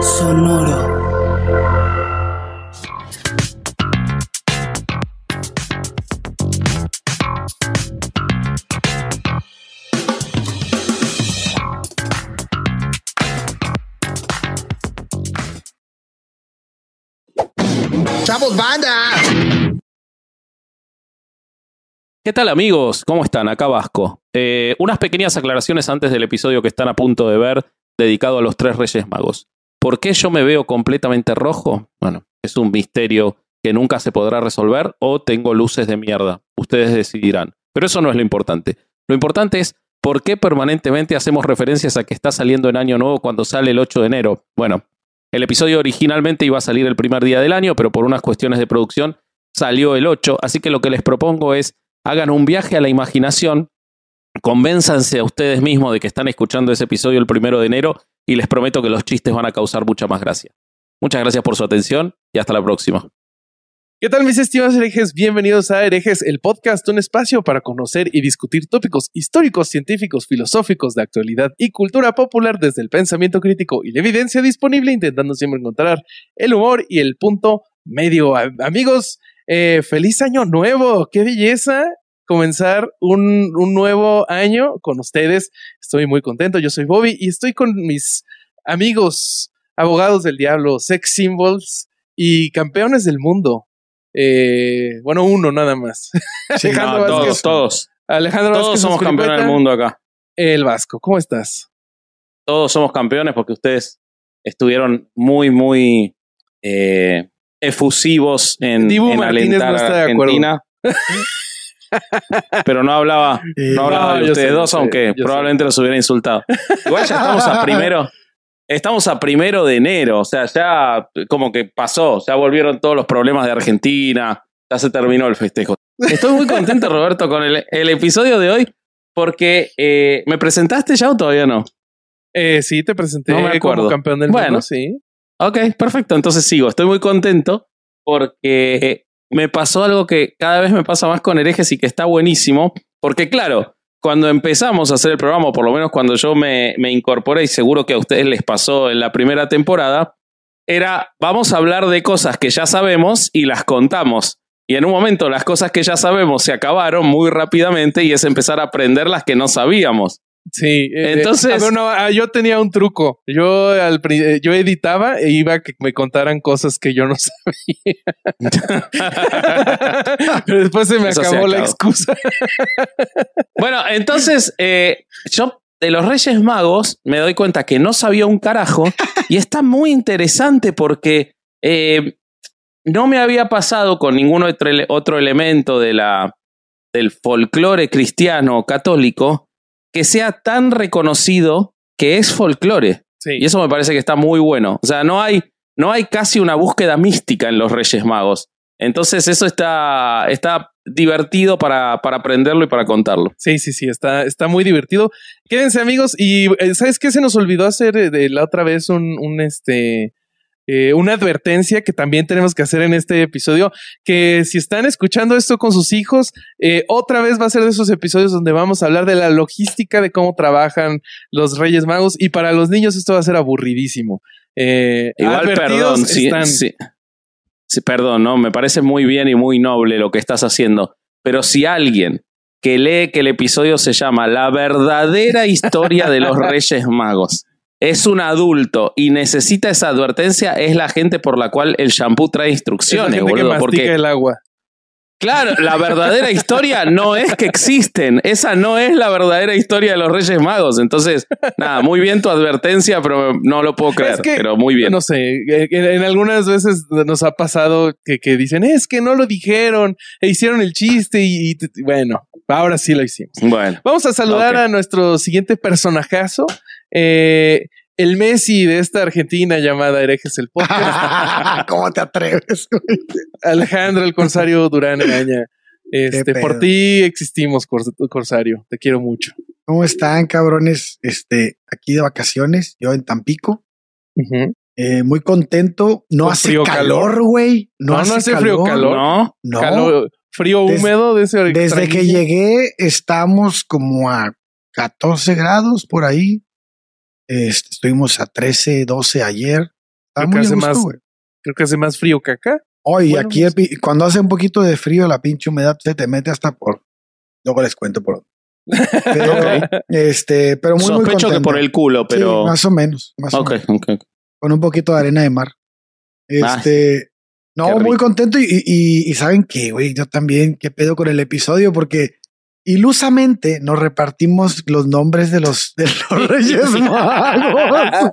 Sonoro. ¡Chavos, banda! ¿Qué tal amigos? ¿Cómo están? Acá Vasco. Eh, unas pequeñas aclaraciones antes del episodio que están a punto de ver dedicado a los tres Reyes Magos. ¿Por qué yo me veo completamente rojo? Bueno, es un misterio que nunca se podrá resolver o tengo luces de mierda. Ustedes decidirán. Pero eso no es lo importante. Lo importante es por qué permanentemente hacemos referencias a que está saliendo en año nuevo cuando sale el 8 de enero. Bueno, el episodio originalmente iba a salir el primer día del año, pero por unas cuestiones de producción salió el 8. Así que lo que les propongo es hagan un viaje a la imaginación, convénzanse a ustedes mismos de que están escuchando ese episodio el primero de enero y les prometo que los chistes van a causar mucha más gracia. Muchas gracias por su atención y hasta la próxima. ¿Qué tal mis estimados herejes? Bienvenidos a Herejes, el podcast, un espacio para conocer y discutir tópicos históricos, científicos, filosóficos, de actualidad y cultura popular desde el pensamiento crítico y la evidencia disponible, intentando siempre encontrar el humor y el punto medio. Amigos, eh, feliz año nuevo, qué belleza comenzar un, un nuevo año con ustedes. Estoy muy contento, yo soy Bobby y estoy con mis amigos, abogados del diablo, sex symbols y campeones del mundo. Eh, bueno, uno nada más. Sí, no, todos, todos. Alejandro Todos Vázquez somos campeones del mundo acá. El Vasco, ¿cómo estás? Todos somos campeones porque ustedes estuvieron muy, muy eh, efusivos en, Dibu en Martínez alentar no está a de acuerdo. Pero no hablaba, no hablaba No, de ustedes sé, dos, aunque probablemente los hubiera insultado. Igual ya estamos a primero. Estamos a primero de enero, o sea, ya como que pasó, ya volvieron todos los problemas de Argentina, ya se terminó el festejo. Estoy muy contento, Roberto, con el, el episodio de hoy, porque eh, ¿me presentaste ya o todavía no? Eh, sí, te presenté No me acuerdo. como campeón del Bueno. mundo, sí. Ok, perfecto. Entonces sigo. Estoy muy contento porque me pasó algo que cada vez me pasa más con herejes y que está buenísimo. Porque claro, cuando empezamos a hacer el programa, o por lo menos cuando yo me, me incorporé, y seguro que a ustedes les pasó en la primera temporada, era vamos a hablar de cosas que ya sabemos y las contamos. Y en un momento las cosas que ya sabemos se acabaron muy rápidamente y es empezar a aprender las que no sabíamos. Sí. eh, Entonces- a ver, no, ah, yo tenía un truco. Yo, al, eh, yo editaba e iba a que me contaran cosas que yo no sabía. Pero después se me Eso se acabó la excusa. Bueno, entonces eh, yo de los Reyes Magos me doy cuenta que no sabía un carajo y está muy interesante porque eh, no me había pasado con ningún otro, otro elemento de la, del folclore cristiano católico que sea tan reconocido que es folclore. Sí. Y eso me parece que está muy bueno. O sea, no hay, no hay casi una búsqueda mística en los Reyes Magos. Entonces eso está, está divertido para, para aprenderlo y para contarlo. Sí, sí, sí, está, está muy divertido. Quédense amigos y eh, ¿sabes qué? Se nos olvidó hacer eh, de la otra vez un, un este, eh, una advertencia que también tenemos que hacer en este episodio, que si están escuchando esto con sus hijos, eh, otra vez va a ser de esos episodios donde vamos a hablar de la logística de cómo trabajan los Reyes Magos y para los niños esto va a ser aburridísimo. Eh, Igual, perdón, sí, están. sí. Sí, perdón, ¿no? Me parece muy bien y muy noble lo que estás haciendo. Pero si alguien que lee que el episodio se llama La verdadera historia de los Reyes Magos. Es un adulto y necesita esa advertencia, es la gente por la cual el shampoo trae instrucciones, gente boludo. Porque, el agua. claro, la verdadera historia no es que existen. Esa no es la verdadera historia de los Reyes Magos. Entonces, nada, muy bien tu advertencia, pero no lo puedo creer. Es que, pero muy bien. No sé, en, en algunas veces nos ha pasado que, que dicen, es que no lo dijeron, e hicieron el chiste y, bueno, ahora sí lo hicimos. Bueno. Vamos a saludar a nuestro siguiente personajazo, eh, el Messi de esta Argentina llamada Herejes el Podcast, ¿Cómo te atreves? Alejandro el Corsario Durán Araña. Este, por ti existimos, Cors- Corsario. Te quiero mucho. ¿Cómo están, cabrones? Este, aquí de vacaciones, yo en Tampico. Eh, muy contento. No hace frío, calor, güey. No, No, no hace, frío, calor. ¿No? No. Calor- frío Des- húmedo de ese Desde que llegué, estamos como a 14 grados por ahí. Este, estuvimos a 13, 12 ayer. Está Creo que muy hace gusto, más- güey. Creo que hace más frío que acá. Oye, Bueno, aquí pues- el cuando hace un poquito de frío, la pinche humedad se te mete hasta por. Luego les cuento por dónde. Pero, este, pero muy, muy Sospecho que contento. por el culo, pero. Sí, más o menos. Más o menos. Con un poquito de arena de mar. Este. no, muy contento. Y, y, y saben que, güey, yo también, qué pedo con el episodio, porque ilusamente nos repartimos los nombres de los, de los Reyes Magos.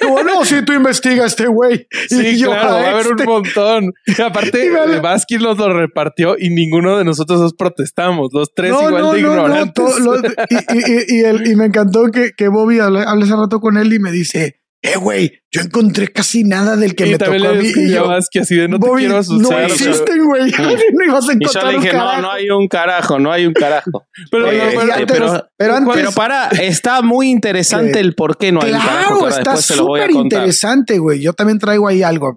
Como no, si tú investigas este güey. Sí, y yo claro, va a haber este. un montón. Y aparte, eh, Vázquez nos lo repartió y ninguno de nosotros nos protestamos. Los tres igual de ignorantes. todo lo- y, y- y- y el- y me encantó que, que Bobby hablé, hablé hace rato con él y me dice, eh, güey, yo encontré casi nada del que y me tocó a mí. Y yo, Vázquez así de no Bobby, te quiero no asustar. pero- existen, güey. no ibas a Y yo encontrar le un dije, no, carajo. no hay un carajo, no hay un carajo. Pero, Oye, no, pero- antes- pero- pero antes, Pero para, está muy interesante Que- el por qué no hay un carajo. que claro, está súper interesante, güey. Yo también traigo ahí algo.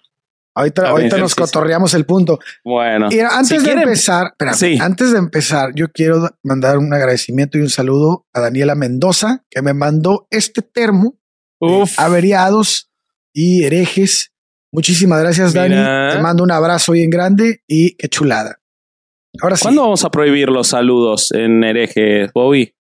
Ahorita, ver, ahorita nos cotorreamos el punto. Bueno, Y antes Si de quieren- empezar, espérame, Sí. antes de empezar, yo quiero mandar un agradecimiento y un saludo a Daniela Mendoza, que me mandó este termo, Uf, averiados y herejes. Muchísimas gracias, Mira. Dani. Te mando un abrazo bien grande y qué chulada. Ahora sí. ¿cuándo vamos a prohibir los saludos en hereje, Bobby?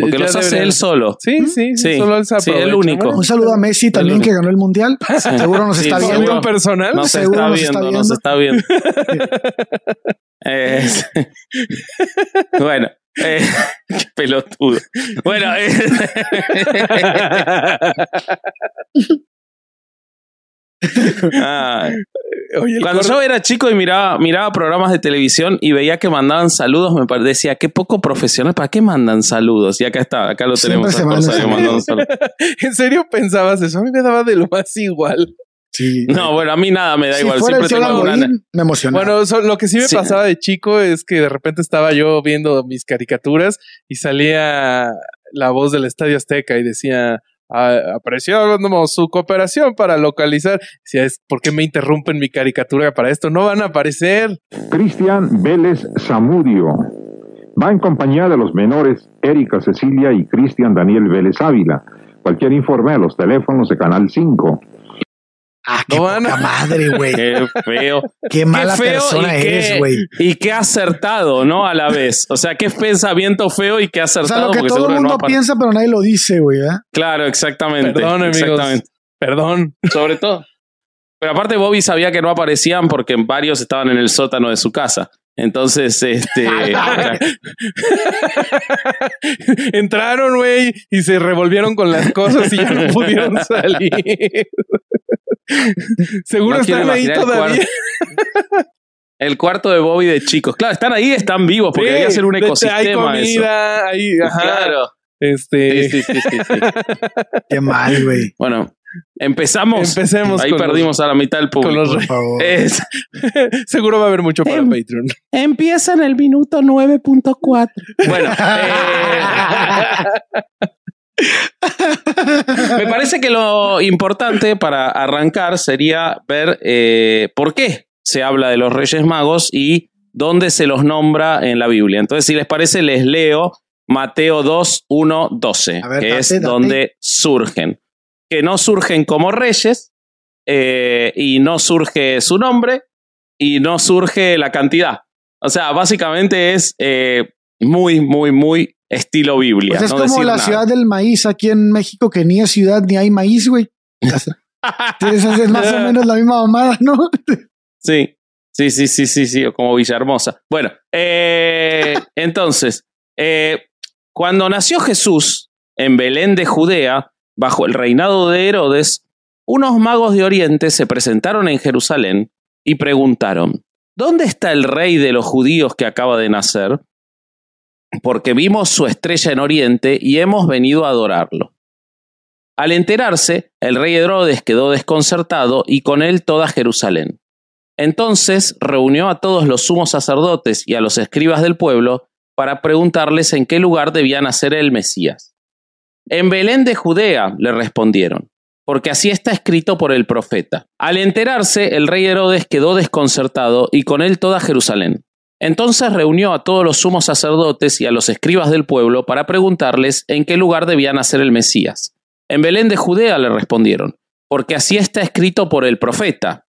Porque ya los hace él solo. Sí, sí, sí, Sí, solo él sí, el único. Un saludo a Messi también, que ganó el mundial. Seguro nos Sí, está sí, viendo. Saludo personal. No se Seguro está nos viendo, está no se está viendo. Bueno, eh, qué pelotudo. Bueno, eh. Oye, el Cuando yo era chico y miraba, miraba programas de televisión y veía que mandaban saludos, me parecía qué poco profesional. ¿Para qué mandan saludos? Y acá está, acá lo tenemos. se. ¿En serio pensabas eso? A mí me daba de lo más igual. Sí. No, bueno, a mí nada me da si igual. fuera Siempre el tengo una. Me emocionaba. Bueno, so- lo que sí me Sí. pasaba de chico es que de repente estaba yo viendo mis caricaturas y salía la voz del Estadio Azteca y decía, "Ah, apreciamos su cooperación para localizar. Decía, es, ¿por qué me interrumpen mi caricatura para esto? No van a aparecer. Cristian Vélez Zamudio. Va en compañía de los menores Erika Cecilia y Cristian Daniel Vélez Ávila. Cualquier informe a los teléfonos de Canal 5. Ah, qué no madre, güey. Qué feo. Qué mala qué feo persona qué- eres, güey. Y qué acertado, ¿no? A la vez. O sea, qué pensamiento feo y qué O acertado. sea, lo que todo el mundo no piensa, pero nadie lo dice, güey. ¿eh? Claro, exactamente. Perdón, amigos. Exactamente. Perdón. Sobre todo. Pero aparte, Bobby sabía que no aparecían porque varios estaban en el sótano de su casa. Entonces, este. Entraron, güey, y se revolvieron con las cosas y ya no pudieron salir. Seguro No están ahí todavía. El cuarto de Bobby de chicos. Claro, están ahí, están vivos, porque Sí, debía ser un Hay ecosistema eso. hay, ajá, Claro. este, Sí, sí, sí, sí, sí. Qué mal, güey. Bueno, empezamos. Empecemos Ahí con perdimos a la mitad del con público. los Por favor. Es- Seguro va a haber mucho para Em- Patreon. empieza en el minuto 9.4. Bueno, eh, me parece que lo importante para arrancar sería ver eh, por qué se habla de los Reyes Magos y dónde se los nombra en la Biblia. Entonces, si les parece, les leo Mateo 2, 1, 12, A ver, que date, es date. donde surgen. Que no surgen como reyes eh, y no surge su nombre y no surge la cantidad. O sea, básicamente es eh, Muy, muy, muy estilo Biblia. Pues es no como decir la nada. ciudad del maíz aquí en México, que ni es ciudad ni hay maíz, güey. Es más o menos la misma mamada, ¿no? Sí, sí, sí, sí, sí, sí, como Villahermosa. Bueno, eh, entonces, eh, cuando nació Jesús en Belén de Judea, bajo el reinado de Herodes, unos magos de Oriente se presentaron en Jerusalén y preguntaron, ¿dónde está el rey de los judíos que acaba de nacer? Porque vimos su estrella en Oriente y hemos venido a adorarlo. Al enterarse, el rey Herodes quedó desconcertado y con él toda Jerusalén. Entonces reunió a todos los sumos sacerdotes y a los escribas del pueblo para preguntarles en qué lugar debía nacer el Mesías. En Belén de Judea, le respondieron, porque así está escrito por el profeta. Al enterarse, el rey Herodes quedó desconcertado y con él toda Jerusalén. Entonces reunió a todos los sumos sacerdotes y a los escribas del pueblo para preguntarles en qué lugar debía nacer el Mesías. En Belén de Judea le respondieron, porque así está escrito por el profeta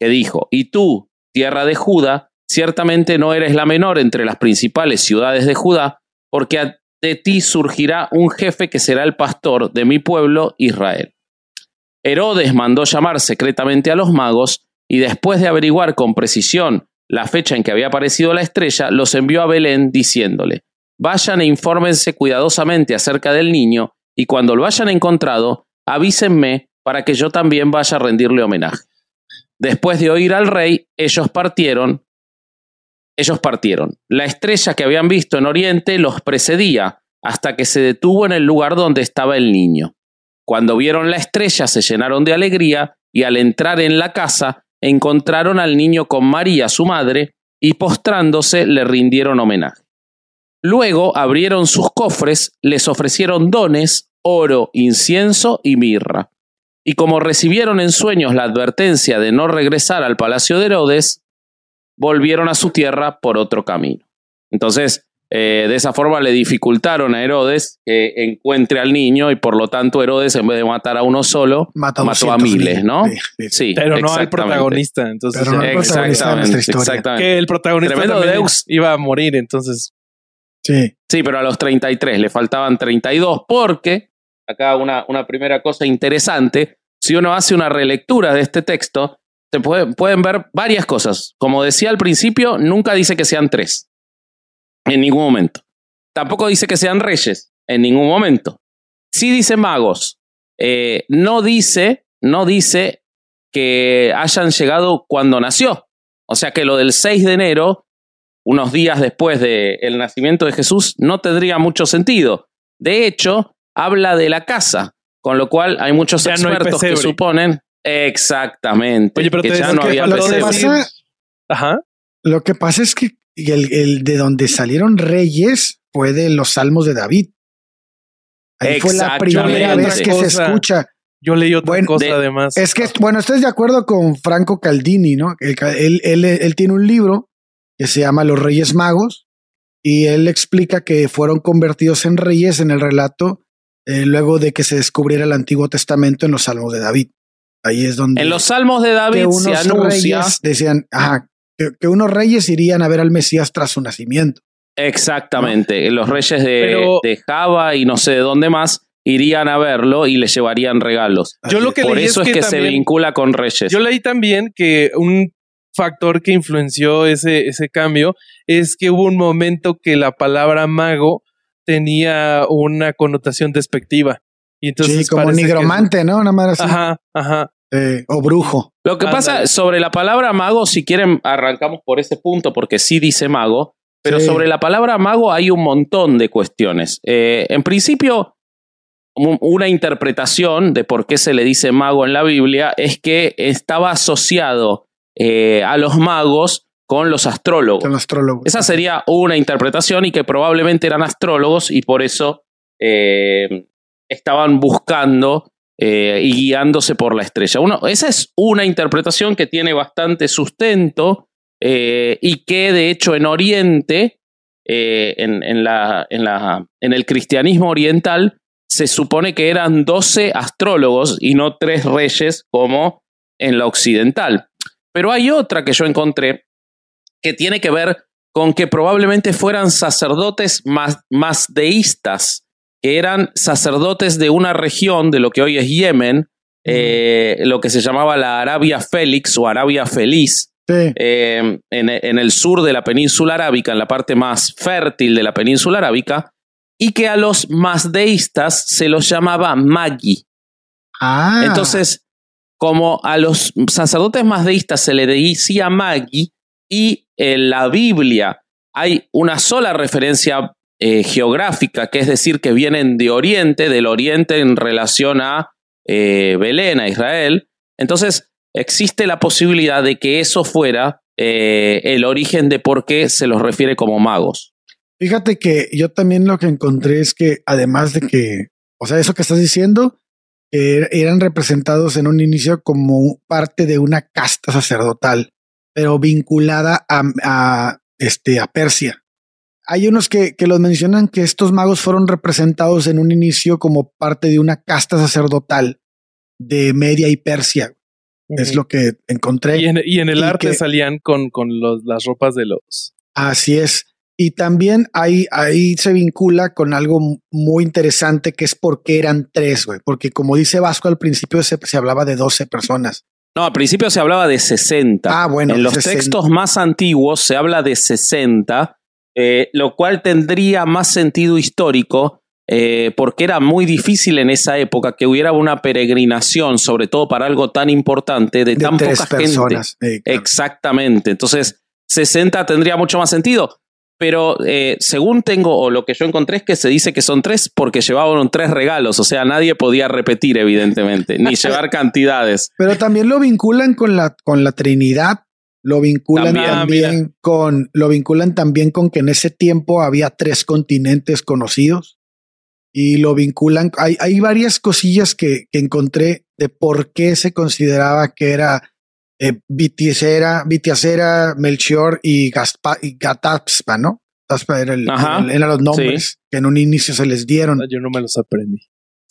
que dijo, y tú, tierra de Judá, ciertamente no eres la menor entre las principales ciudades de Judá, porque de ti surgirá un jefe que será el pastor de mi pueblo Israel. Herodes mandó llamar secretamente a los magos y después de averiguar con precisión la fecha en que había aparecido la estrella, los envió a Belén diciéndole, vayan e infórmense cuidadosamente acerca del niño y cuando lo hayan encontrado, avísenme para que yo también vaya a rendirle homenaje. Después de oír al rey, ellos partieron. Ellos partieron. La estrella que habían visto en Oriente los precedía hasta que se detuvo en el lugar donde estaba el niño. Cuando vieron la estrella se llenaron de alegría y al entrar en la casa encontraron al niño con María, su madre, y postrándose le rindieron homenaje. Luego abrieron sus cofres, les ofrecieron dones, oro, incienso y mirra. Y como recibieron en sueños la advertencia de no regresar al palacio de Herodes, volvieron a su tierra por otro camino. Entonces, eh, de esa forma le dificultaron a Herodes que encuentre al niño y por lo tanto Herodes, en vez de matar a uno solo, Mató a mató a 200 miles, mil. ¿no? Sí, sí. Sí, Pero no al protagonista. Entonces, Pero no al protagonista de nuestra Exactamente, historia. exactamente. que el protagonista Tremendo también Deus. iba a morir. Entonces, Sí. Sí, pero a los 33 le faltaban 32 porque, acá una, una primera cosa interesante, si uno hace una relectura de este texto, se puede- pueden ver varias cosas. Como decía al principio, nunca dice que sean tres, en ningún momento. Tampoco dice que sean reyes, en ningún momento. Sí dice magos. Eh, no dice, no dice que hayan llegado cuando nació. O sea que lo del 6 de enero unos días después del nacimiento de Jesús, no tendría mucho sentido. De hecho, habla de la casa, con lo cual hay muchos Ya no hay expertos que suponen exactamente Oye, pero que te ya no que había lo que pasa- ajá. Lo que pasa es que el, el de donde salieron reyes fue de los salmos de David. Ahí fue la primera vez que se escucha. Yo leí otra Bueno, cosa de- además. Es que, bueno, estoy de acuerdo con Franco Caldini, ¿no? Él, él- él tiene un libro que se llama Los Reyes Magos y él explica que fueron convertidos en reyes en el relato eh, luego de que se descubriera el Antiguo Testamento en los Salmos de David. Ahí es donde En los salmos de que David se unos anuncia reyes decían, ajá, que, que unos reyes irían a ver al Mesías tras su nacimiento. exactamente, los reyes de, Pero- de Java y no sé de dónde más irían a verlo y le llevarían regalos. Yo lo que Por leí eso es que, se vincula con reyes. Yo leí también que un factor que influenció ese, ese cambio es que hubo un momento que la palabra mago tenía una connotación despectiva. Y entonces sí, como que- nigromante, ¿no? Una madre así. Ajá, ajá. Eh, o brujo. Lo que pasa sobre la palabra mago, si quieren, arrancamos por ese punto, porque sí dice mago, pero Sí. sobre la palabra mago hay un montón de cuestiones. Eh, en principio, un- una interpretación de por qué se le dice mago en la Biblia es que estaba asociado eh, a los magos con los astrólogos. Astrólogos. Esa sería una interpretación y que probablemente eran astrólogos y por eso eh, estaban buscando eh, y guiándose por la estrella. Uno, esa es una interpretación que tiene bastante sustento eh, y que de hecho en Oriente, eh, en, en la, en, la, en el cristianismo oriental, se supone que eran 12 astrólogos y no tres reyes como en la occidental. Pero hay otra que yo encontré que tiene que ver con que probablemente fueran sacerdotes más, más deístas, que eran sacerdotes de una región de lo que hoy es Yemen, eh, lo que se llamaba la Arabia Félix o Arabia Feliz, Sí. eh, en, en el sur de la península arábica, en la parte más fértil de la península arábica, y que a los masdeístas se los llamaba Magi. Ah. Entonces, como a los sacerdotes masdeístas se le decía Magi, y en la Biblia hay una sola referencia eh, geográfica, que es decir, que vienen de Oriente, del Oriente en relación a eh, Belén, a Israel. Entonces, existe la posibilidad de que eso fuera eh, el origen de por qué se los refiere como magos. Fíjate que yo también lo que encontré es que además de que, o sea, eso que estás diciendo, eh, eran representados en un inicio como parte de una casta sacerdotal, pero vinculada a, este, a Persia. Hay unos que, que los mencionan que estos magos fueron representados en un inicio como parte de una casta sacerdotal de Media y Persia. Es lo que encontré. Y en, y en el Y arte que- salían con, con los- las ropas de los. Así es. Y también ahí, ahí se vincula con algo muy interesante que es por qué eran tres, güey. Porque como dice Vasco, al principio se, se hablaba de 12 personas. No, al principio se hablaba de 60. Ah, bueno, en los 60. textos más antiguos se habla de 60, eh, lo cual tendría más sentido histórico eh, porque era muy difícil en esa época que hubiera una peregrinación, sobre todo para algo tan importante, de, De tan tres poca gente. personas. Eh, claro. Exactamente. Entonces, 60 tendría mucho más sentido. Pero eh, según tengo, o lo que yo encontré es que se dice que son tres porque llevaban tres regalos. O sea, nadie podía repetir, evidentemente, ni llevar cantidades. Pero también lo vinculan con la, con la Trinidad. Lo vinculan También, también, con, lo vinculan también con que en ese tiempo había tres continentes conocidos. Y lo vinculan, hay, hay varias cosillas que, que encontré de por qué se consideraba que era eh, Vitiacera, Melchior y, Gaspa, y Gatapspa, ¿no? Era el- el- eran los nombres que en un inicio se les dieron. Yo no me los aprendí.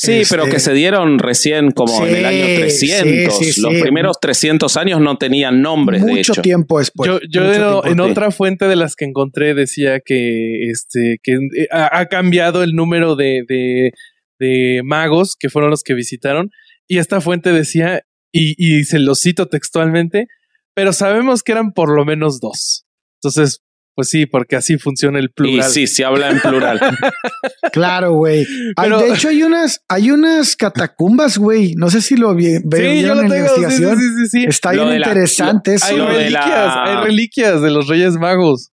Sí, Este- pero que se dieron recién como en el año Sí, 300. sí, sí, Los sí. primeros 300 años no tenían nombres, de mucho hecho. tiempo después. yo en, tiempo en después. otra fuente de las que encontré decía que este que eh, ha, ha cambiado el número de, de, de magos que fueron los que visitaron. Y esta fuente decía, y, y se lo cito textualmente, pero sabemos que eran por lo menos dos. Entonces, pues sí, porque así funciona el Y plural. sí, se habla en plural. Claro, güey. De hecho, hay unas, hay unas catacumbas, güey. No sé si lo vi, Sí, vieron yo lo en la tengo. Sí, sí, investigación. sí, sí, sí. Está Lo bien la- interesante eso. Hay la- reliquias, hay reliquias de los Reyes Magos.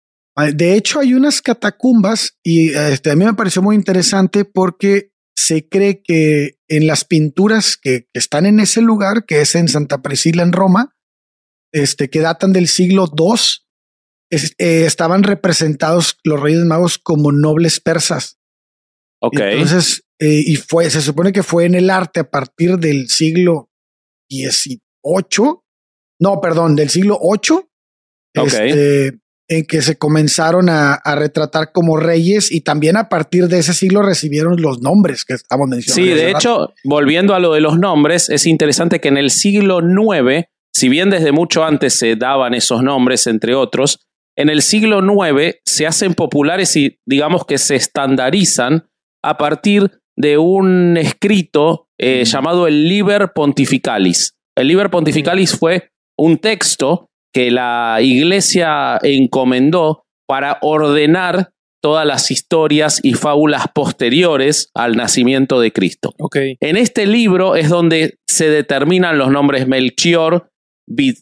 De hecho, hay unas catacumbas y este, a mí me pareció muy interesante porque se cree que en las pinturas que, que están en ese lugar, que es en Santa Priscila, en Roma, este, que datan del siglo II, es- eh, estaban representados los Reyes Magos como nobles persas. Ok. Entonces, eh, y fue, se supone que fue en el arte a partir del siglo XVIII, no, perdón, del siglo VIII, Ok. este, en que se comenzaron a, a retratar como reyes y también a partir de ese siglo recibieron los nombres que estamos mencionando. Sí, de rato. hecho, volviendo a lo de los nombres, es interesante que en el siglo IX, si bien desde mucho antes se daban esos nombres, entre otros, en el siglo IX se hacen populares y digamos que se estandarizan a partir de un escrito eh, llamado el Liber Pontificalis. El Liber Pontificalis fue un texto que la iglesia encomendó para ordenar todas las historias y fábulas posteriores al nacimiento de Cristo. Ok. En este libro es donde se determinan los nombres Melchior, Bi-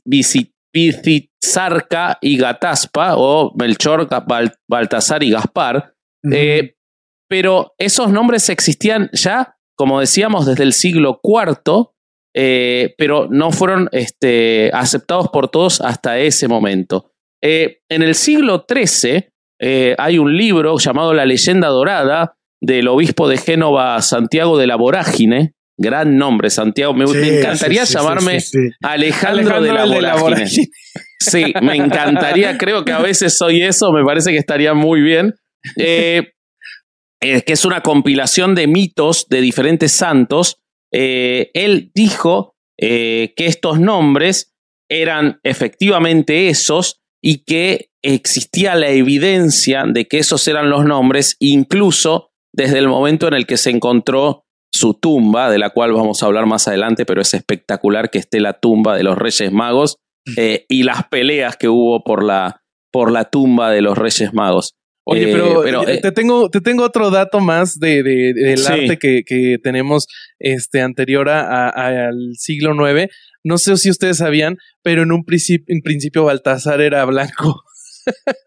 Bizizarca y Gataspa, o Melchor, Bal- Baltasar y Gaspar. Eh, pero esos nombres existían ya, como decíamos, desde el siglo IV, eh, pero no fueron este, aceptados por todos hasta ese momento. Eh, en el siglo XIII hay un libro llamado La leyenda dorada del obispo de Génova, Santiago de la Vorágine. Gran nombre, Santiago. Me, Sí, me encantaría sí, sí, llamarme sí, sí. Alejandro, de la de la Vorágine. vorágine. Sí, me encantaría. Creo que a veces soy eso. Me parece que estaría muy bien. Eh, eh, que es una compilación de mitos de diferentes santos. Eh, él dijo eh, que estos nombres eran efectivamente esos y que existía la evidencia de que esos eran los nombres, incluso desde el momento en el que se encontró su tumba, de la cual vamos a hablar más adelante, pero es espectacular que esté la tumba de los Reyes Magos eh, y las peleas que hubo por la, por la tumba de los Reyes Magos. Oye, Eh, pero, eh, eh, te, tengo, te tengo otro dato más de, de- del Sí. arte que, que tenemos este, anterior a- a- al siglo IX. No sé si ustedes sabían, pero en un principio, en principio Baltasar era blanco.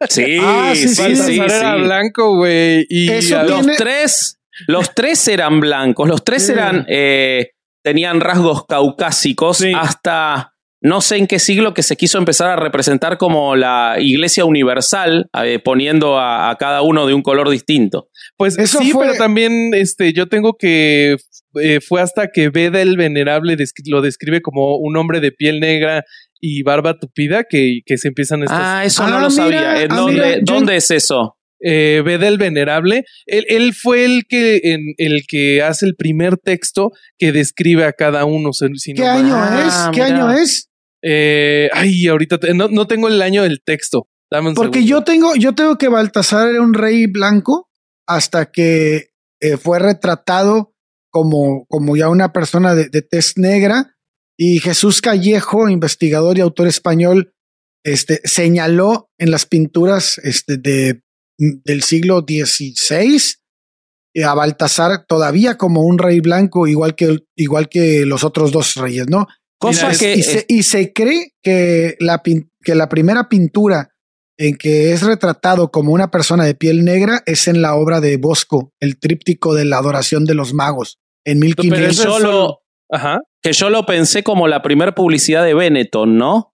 sí, Ah, sí, sí, sí, Baltasar sí, era sí. blanco, güey. Y Eso a- Los tres, los tres eran blancos, los tres eran, eh, tenían rasgos caucásicos Sí. hasta no sé en qué siglo que se quiso empezar a representar como la Iglesia Universal, eh, poniendo a, a cada uno de un color distinto. Pues Eso sí, fue- pero también este, yo tengo que eh, fue hasta que Beda el Venerable descri- lo describe como un hombre de piel negra y barba tupida que, que se empiezan estas. Ah, eso Ah, no lo mira, sabía. ¿En ah, dónde, mira, yo- ¿Dónde es eso? Eh, Beda el Venerable, él, él fue el que, en, el que hace el primer texto que describe a cada uno. si- si no ¿Qué mal- año Ah, es? ¿Qué año es? Eh, ay, ahorita te- no, no tengo el año del texto. Dame un Porque segundo. yo tengo, yo tengo que Baltasar era un rey blanco hasta que eh, fue retratado como, como ya una persona de, de tez negra y Jesús Callejo, investigador y autor español, este, señaló en las pinturas este, de, del siglo XVI eh, a Baltasar todavía como un rey blanco, igual que, igual que los otros dos reyes, ¿no? Cosa Mira, que y, se, y se cree que la, que la primera pintura en que es retratado como una persona de piel negra es en la obra de Bosco, el tríptico de la adoración de los magos, en Pero que eso 1500. es yo, solo- lo, Ajá. que yo lo pensé como la primera publicidad de Benetton, ¿no?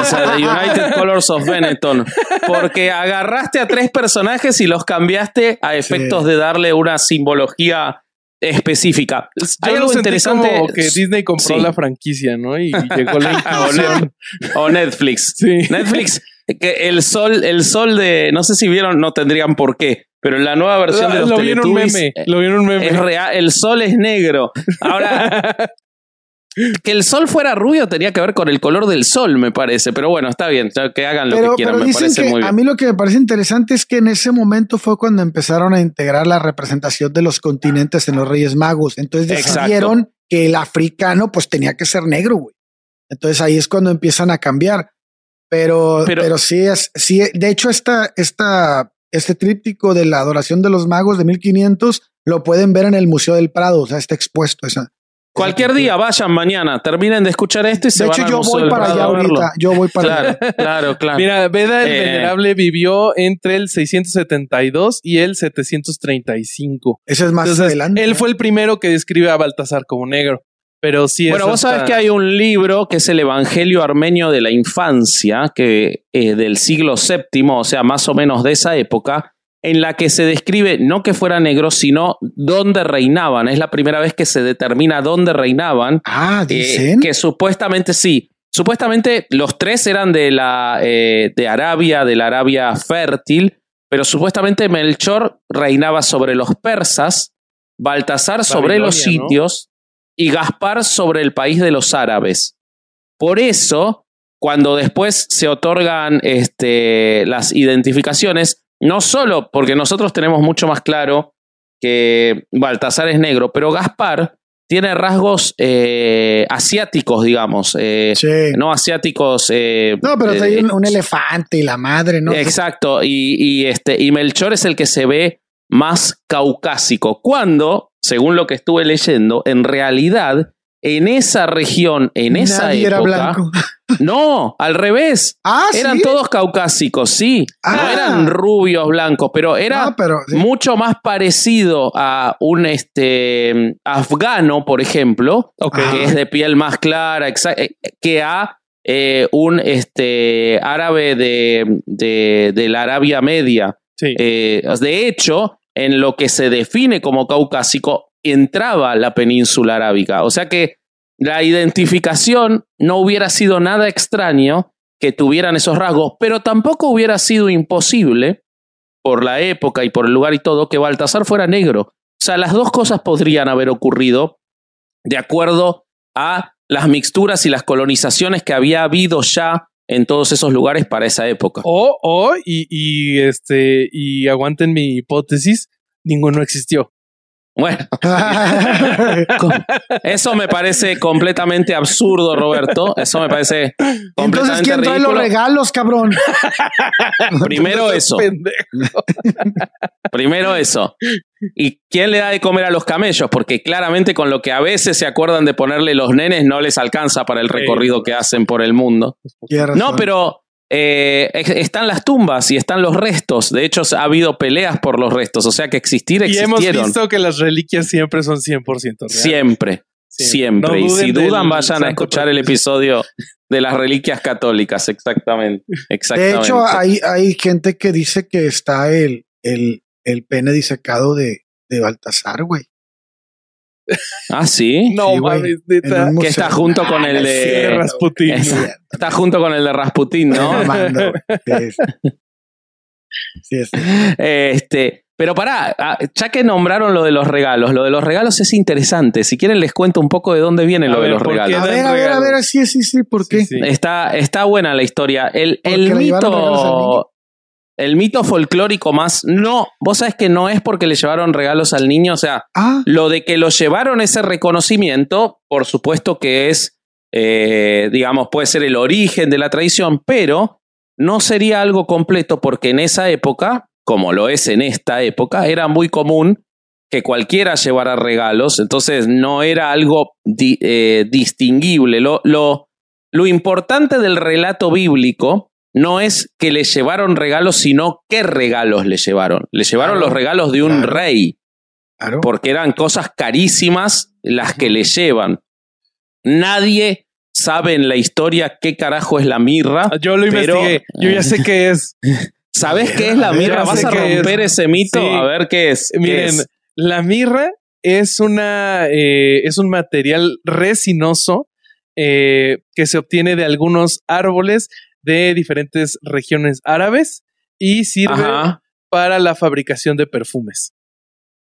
O sea, de United Colors of Benetton. Porque agarraste a tres personajes y los cambiaste a efectos Sí. de darle una simbología específica. Yo Hay algo interesante. como que Disney compró Sí. la franquicia, ¿no? Y llegó la inclusión. O Netflix. Sí. Netflix, que el sol, el sol de, no sé si vieron, no tendrían por qué, pero en la nueva versión de los lo vi en un Teletubbies, meme. Lo vi en un meme. es real, el sol es negro. Ahora, que el sol fuera rubio tenía que ver con el color del sol, me parece, pero bueno, está bien, que hagan lo Pero, que quieran, pero me parece que muy bien. a mí lo que me parece interesante es que en ese momento fue cuando empezaron a integrar la representación de los continentes en los Reyes Magos. Entonces Exacto. decidieron que el africano pues tenía que ser negro, güey. Entonces ahí es cuando empiezan a cambiar. Pero, Pero- pero, sí es, sí, de hecho, esta, esta, este tríptico de la adoración de los magos de 1500 lo pueden ver en el Museo del Prado, o sea, está expuesto esa. Cualquier esa día, vayan mañana, terminen de escuchar esto y se De van hecho, al yo Museo voy del para Prado allá ahorita. Yo voy para allá. Claro, claro. Mira, Beda el Eh. Venerable vivió entre el 672 y el 735. Ese es más Entonces, adelante. él fue el primero que describe a Baltasar como negro. Pero sí Bueno, vos sabés que hay un libro que es el Evangelio Armenio de la Infancia, que es del siglo VII, o sea, más o menos de esa época, en la que se describe no que fuera negro, sino dónde reinaban. Es la primera vez que se determina dónde reinaban. Ah, eh, dicen. que supuestamente sí. Supuestamente los tres eran de la eh, de Arabia, de la Arabia fértil, pero supuestamente Melchor reinaba sobre los persas, Baltasar sobre los sitios y Gaspar sobre el país de los árabes. Por eso, cuando después se otorgan este, las identificaciones, no solo porque nosotros tenemos mucho más claro que Baltasar es negro, pero Gaspar tiene rasgos eh, asiáticos, digamos, eh, Sí. no asiáticos. eh, No, pero hay un, un elefante y la madre, ¿no? Exacto, y, y este, y Melchor es el que se ve más caucásico. Cuando, según lo que estuve leyendo, en realidad, en esa región, en esa Nadie época. era blanco. No, al revés. Ah, eran ¿sí? todos caucásicos, sí. No Ah. eran rubios blancos, pero era Ah, pero sí. mucho más parecido a un este afgano, por ejemplo, Ok. Ah. que es de piel más clara, eh, que a eh, un este árabe de, de, de la Arabia Media. Sí. Eh, de hecho, en lo que se define como caucásico, entraba la península arábica. O sea que la identificación no hubiera sido nada extraño que tuvieran esos rasgos, pero tampoco hubiera sido imposible, por la época y por el lugar y todo, que Baltasar fuera negro. O sea, las dos cosas podrían haber ocurrido de acuerdo a las mixturas y las colonizaciones que había habido ya en todos esos lugares para esa época. O, o, y, y este, y aguanten mi hipótesis, ninguno existió. Bueno, eso me parece completamente absurdo, Roberto. Eso me parece Entonces, completamente ¿quién trae los regalos, cabrón? Primero eso, primero eso. ¿Y quién le da de comer a los camellos? Porque claramente con lo que a veces se acuerdan de ponerle los nenes no les alcanza para el recorrido que hacen por el mundo. No, pero eh, están las tumbas y están los restos. De hecho, ha habido peleas por los restos. O sea que existir Y hemos existieron. visto que las reliquias siempre son 100% reales. Siempre. Siempre. No y si dudan, vayan a escuchar el episodio de las reliquias católicas. Exactamente. De Exactamente. hecho, hay, hay gente que dice que está el, el, el pene disecado de, de Baltasar, güey. Ah, sí. No Sí, Que está museo. junto con el Sí, de. Rasputin. Es- güey. Está junto con el de Rasputín, ¿no? Güey. Sí, sí. Sí, sí. Este, pero pará, ah, ya que nombraron lo de los regalos, lo de los regalos es interesante. Si quieren les cuento un poco de dónde viene A lo de los ¿por qué regalos. A ver, a ver, a ver, sí, sí, sí, ¿por qué? Sí, sí. Está, está buena la historia. El, el mito. El mito folclórico más. No, vos sabés que no es porque le llevaron regalos al niño. O sea, Ah, lo de que lo llevaron ese reconocimiento, por supuesto que es, eh, digamos, puede ser el origen de la tradición, pero no sería algo completo porque en esa época, como lo es en esta época, era muy común que cualquiera llevara regalos, entonces no era algo di- eh, distinguible. Lo, lo, lo importante del relato bíblico no es que le llevaron regalos, sino qué regalos le llevaron. Le llevaron Claro, los regalos de un claro. rey claro. porque eran cosas carísimas las que le llevan. Nadie sabe en la historia qué carajo es la mirra. Yo lo Pero- investigué. Yo ya sé qué es. ¿Sabes qué es la mirra? ¿Vas a romper es. ese mito? Sí. A ver qué es. ¿Qué Miren, es? la mirra es una eh, es un material resinoso eh, que se obtiene de algunos árboles de diferentes regiones árabes y sirve Ajá. para la fabricación de perfumes.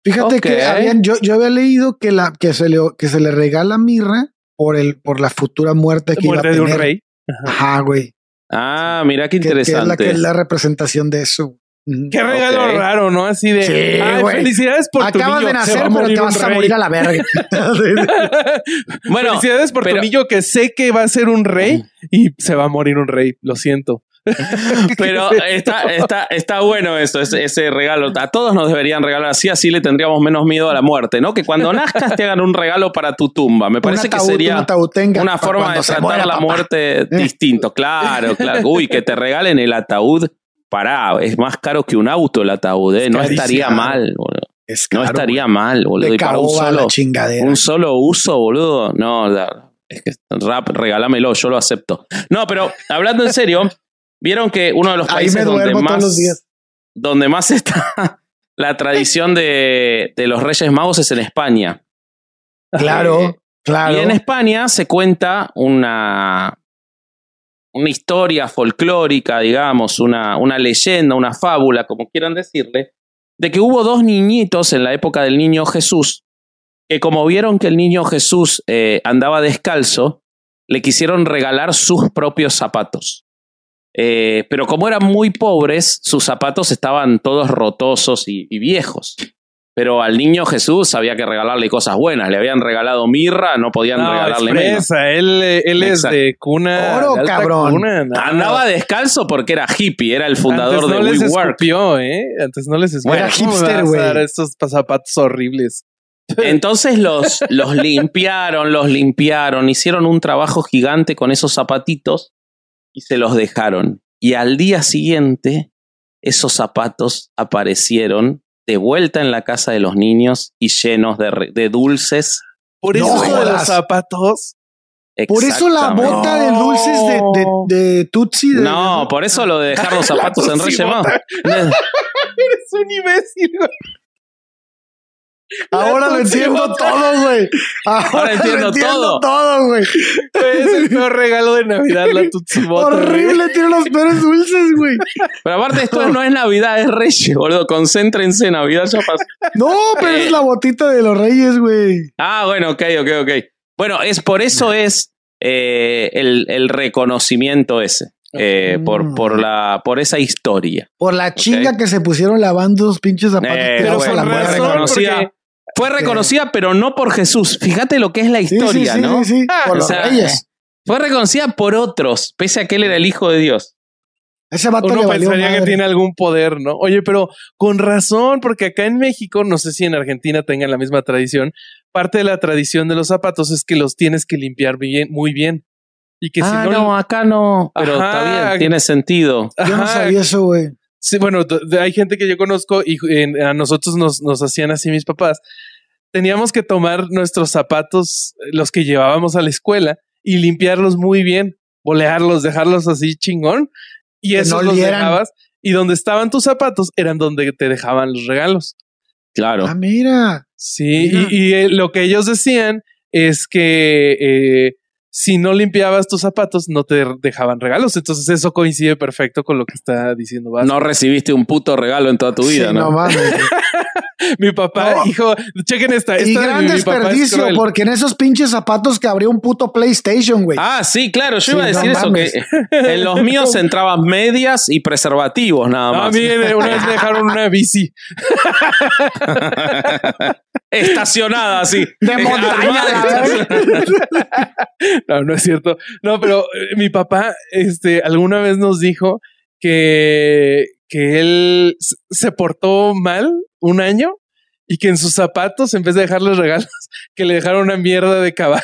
Fíjate que habían, yo, yo había leído que, la, que, se le, que se le regala mirra por, el, por la futura muerte que Muerte iba a de un rey. Ajá, güey. Ah, mira qué Que, que es la, interesante. que es la representación de eso. Ujú. Qué regalo Ok. raro, ¿no? Así de Sí, "Ay, felicidades por tu Acabas niño. de nacer, pero te vas a rey". morir a la verga. Bueno, felicidades por pero- tu niño que sé que va a ser un rey y se va a morir un rey. Lo siento. pero está, está, está bueno eso, ese, ese regalo. A todos nos deberían regalar así, así le tendríamos menos miedo a la muerte, ¿no? Que cuando nazcas te hagan un regalo para tu tumba. Me parece que sería una forma de tratar muera, la papá. muerte distinto. Claro, claro. Uy, que te regalen el ataúd. Pará, es más caro que un auto el ataúd, ¿eh? Es No estaría mal, boludo. Es No estaría mal, boludo. De Y para un solo, un uso, boludo. No, la- es que rap, regálamelo, yo lo acepto. No, pero hablando en serio, vieron que uno de los Ahí países me donde todos los más, días. donde más está la tradición de, de los Reyes Magos es en España. Claro, claro. Y en España se cuenta una, una historia folclórica, digamos, una, una leyenda, una fábula, como quieran decirle, de que hubo dos niñitos en la época del niño Jesús, que como vieron que el niño Jesús eh, andaba descalzo, le quisieron regalar sus propios zapatos. Eh, pero como eran muy pobres, sus zapatos estaban todos rotosos y, y viejos. Pero al niño Jesús había que regalarle cosas buenas. Le habían regalado mirra, no podían No, regalarle menos. fresa. Él, él es de cuna. Oro, de cabrón. cuna, no. Andaba descalzo porque era hippie, era el fundador Antes no de les WeWork. escupió, ¿eh? Antes no les escupió. Era ¿Cómo me hipster, güey. estos zapatos horribles. Entonces los, los limpiaron, los limpiaron, hicieron un trabajo gigante con esos zapatitos y se los dejaron. Y al día siguiente, esos zapatos aparecieron de vuelta en la casa de los niños y llenos de, re- de dulces. Por No eso de los zapatos. Por eso la bota de dulces de, de, de Tutsi. de- No, por eso lo de dejar los zapatos en Reyes. Eres un imbécil, güey. Ahora lo entiendo todo, güey. Ahora, Ahora entiendo lo entiendo todo. todo, güey. Es el peor regalo de Navidad, la Tutsi Bota. güey. Horrible, tiene los peores dulces, güey. Pero aparte esto no es Navidad, es Reyes, boludo. Concéntrense, Navidad ya pasó. No, pero es la botita de los reyes, güey. Ah, bueno, ok, ok, ok. Bueno, es por eso es eh, el, el reconocimiento ese. Eh, por, Mm. por, la, por esa historia. Por la chinga que se pusieron lavando esos pinches zapatos. Eh, Pero a con la fue reconocida, porque- fue reconocida, pero no por Jesús. Fíjate lo que es la Sí, sí, historia, sí, ¿no? sí, sí, por O los sea, reyes. Fue reconocida por otros, pese a que él era el hijo de Dios. Ese vato Uno le valió pensaría que tiene algún poder, ¿no? Oye, pero con razón, porque acá en México, no sé si en Argentina tengan la misma tradición, parte de la tradición de los zapatos es que los tienes que limpiar bien, muy bien. Y que ah, si no, no... acá no. Pero Ajá. está bien, tiene sentido. Yo no sabía eso, güey. Sí, bueno, hay gente que yo conozco y en- a nosotros nos, nos hacían así mis papás. Teníamos que tomar nuestros zapatos, eh, los que llevábamos a la escuela, y limpiarlos muy bien, bolearlos, dejarlos así chingón. Y Que esos no los dejabas. Y donde estaban tus zapatos eran donde te dejaban los regalos. Claro. Ah, mira. Sí, Mira. y, y, eh, lo que ellos decían es que eh, si no limpiabas tus zapatos, no te dejaban regalos. Entonces, eso coincide perfecto con lo que está diciendo Vasco. No recibiste un puto regalo en toda tu vida, Sí, ¿no? mames. güey. Mi papá, No. hijo, chequen esta. y esta de gran mi- mi papá es desperdicio, porque en esos pinches zapatos que abrió un puto PlayStation, güey. Ah, sí, claro, yo Sí, iba a no decir eso, mames. que en los míos entraban medias y preservativos nada No, a más. mí eh, una vez me dejaron una bici. Estacionada así. de montaña. No, no es cierto. No, pero eh, mi papá, este, alguna vez nos dijo que, que él se portó mal un año y que en sus zapatos, en vez de dejarles regalos, que le dejaron una mierda de caballo.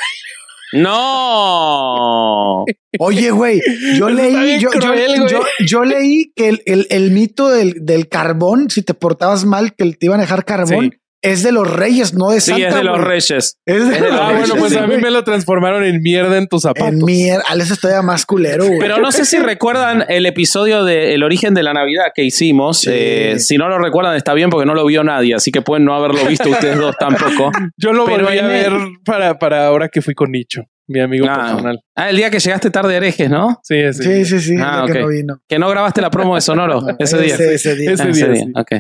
No. Oye, güey, yo leí, yo, yo- cruel, güey. yo- yo leí que el, el- el mito del, del carbón, si te portabas mal, que te iban a dejar carbón, Sí. Es de los reyes, no de Sí, Santa. es de los güey. reyes. Es de Es de los los Ah, reyes, bueno, pues sí. a mí me lo transformaron en mierda en tus zapatos. En mierda, al eso todavía más culero, güey. Pero no sé si recuerdan el episodio de El origen de la Navidad que hicimos. Sí. Eh, si no lo recuerdan, está bien porque no lo vio nadie, así que pueden no haberlo visto ustedes dos tampoco. Yo lo Pero volví a el- ver para, para ahora que fui con Nicho, mi amigo Ah, personal. ah, el día que llegaste tarde a herejes, ¿no? Sí, ese sí, día. sí, sí, Ah, es que no vino. Que no grabaste la promo de Sonoro ese día. Ese, ese día. Ese Ah, día, sí. Ok,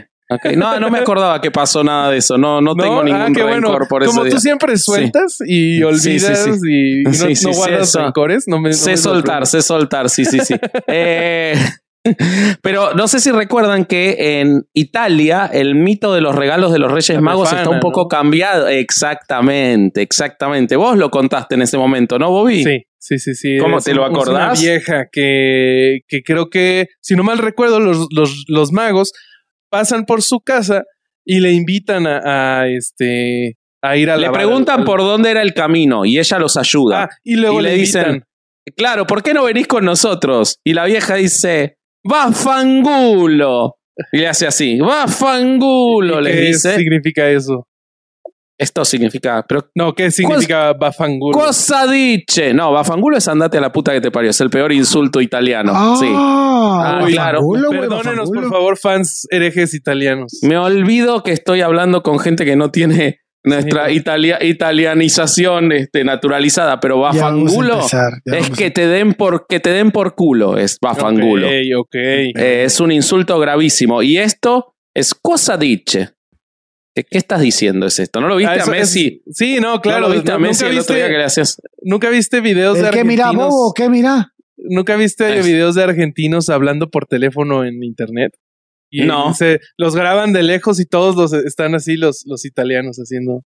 No, no me acordaba que pasó nada de eso. No, no, tengo ningún Ah, rencor bueno. por Como ese tú siempre sueltas y olvidas sí, sí. y no, guardas eso. rencores. No me, no sé me soltar, sé soltar, sí, sí, sí. Eh, pero no sé si recuerdan que en Italia el mito de los regalos de los Reyes La Magos está un poco cambiado. Exactamente, exactamente. Vos lo contaste en ese momento, ¿no, Bobby? Sí, sí, sí, sí. ¿Cómo Es te lo es acordás? Una vieja que, que creo que, si no mal recuerdo, los, los, los magos pasan por su casa y le invitan a, a, este a ir a Le preguntan al- por dónde era el camino y ella los ayuda. Ah, y luego y le, le dicen. Claro, ¿por qué no venís con nosotros? Y la vieja dice, va fangulo. Y le hace así, va fangulo, ¿Y les ¿Qué dice. significa eso? Esto significa, pero No, ¿qué significa bafangulo? cosa diche. No, bafangulo es andate a la puta que te parió. Es el peor insulto italiano. Ah, Sí. ah, Uy, claro. Perdónenos, por favor, fans herejes italianos. Me olvido que estoy hablando con gente que no tiene nuestra Sí. italia- italianización este, naturalizada, pero bafangulo empezar, es que te den por que te den por culo, es bafangulo. Ok, ok. Eh, es un insulto gravísimo. Y esto es cosa diche. ¿Qué, qué estás diciendo? ¿Es esto? ¿No lo viste Ah, a Messi? es- sí, no, claro. ¿No lo viste no- a Messi nunca, el otro día que viste, le hacías? nunca viste videos de ¿El qué mira, argentinos. bobo? ¿Qué mira? Nunca viste Es- videos de argentinos hablando por teléfono en internet. Y No. se los graban de lejos y todos los están así los, los italianos haciendo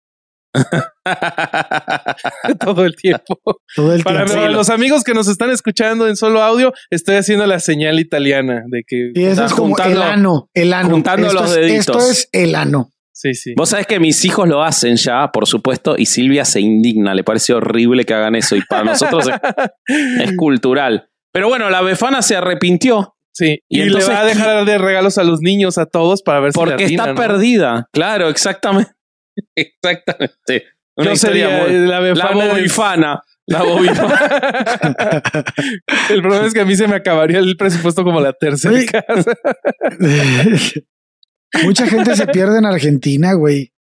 todo el tiempo. Todo el Para tiempo. los amigos que nos están escuchando en solo audio, estoy haciendo la señal italiana de que Y eso es como juntando- el ano, el ano. juntando esto los es, deditos. Esto es el ano. Sí, sí. Vos sabés que mis hijos lo hacen ya, por supuesto, y Silvia se indigna. Le parece horrible que hagan eso. Y para nosotros es, es cultural. Pero bueno, la befana se arrepintió Sí, Y y, entonces, le va a dejar de regalos a los niños, a todos, para ver si le porque está ¿no? perdida. Claro, exactamente. Exactamente. Una Yo sería muy- la La befana. La bobifana. el problema es que a mí se me acabaría el presupuesto como la tercera Sí. casa. Mucha gente se pierde en Argentina, güey.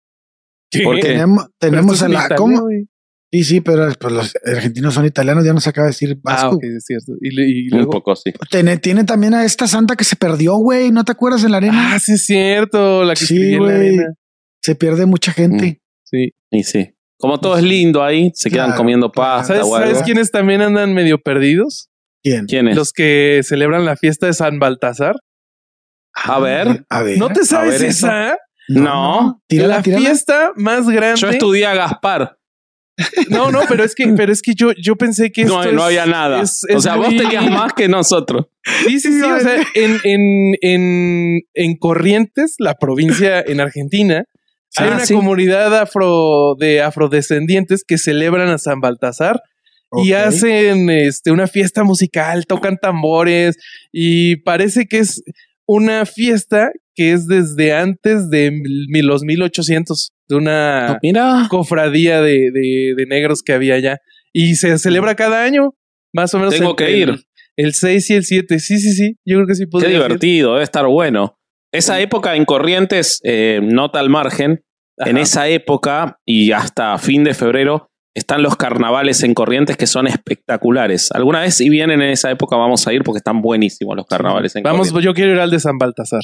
¿Por qué? Tenemos, tenemos a la. Italia, ¿Cómo? güey. Sí, sí, pero pues, los argentinos son italianos, ya nos acaba de decir Ah, Vasco. ok, es cierto. Y, Un poco, sí. Tiene, tiene también a esta santa que se perdió, güey. ¿No te acuerdas en la arena? Ah, sí, es cierto. La que Sí, en la güey. arena. Se pierde mucha gente. Sí. Y sí. Como todo es lindo ahí, se quedan comiendo pasta ¿Sabes, o algo. ¿Sabes quiénes también andan medio perdidos? ¿Quién? ¿Quién es? Los que celebran la fiesta de San Baltasar. A ver. A ver. ¿No te sabes ver eso. esa? No. Tírala, la tírala. fiesta más grande. Yo estudié a Gaspar. No, no, pero es que, pero es que yo, yo pensé que No, esto no es- había nada. es- o sea, vos tenías más que nosotros. Sí, sí, sí. O sea, en, en, en, en Corrientes, la provincia en Argentina, hay Ah, una sí. comunidad afro de afrodescendientes que celebran a San Baltasar y hacen este, una fiesta musical, tocan tambores y parece que es una fiesta que es desde antes de mil- los 1800, de una Mira. cofradía de, de, de negros que había allá. Y se celebra cada año, más o menos. Tengo que ir. El, el 6 y el 7. Sí, sí, sí. Yo creo que sí Qué podría divertido, debe estar bueno. Esa época en Corrientes, eh, nota al margen, en esa época y hasta fin de febrero están los carnavales en Corrientes que son espectaculares. Alguna vez si vienen en esa época vamos a ir porque están buenísimos los carnavales en Vamos, Corrientes. yo quiero ir al de San Baltasar.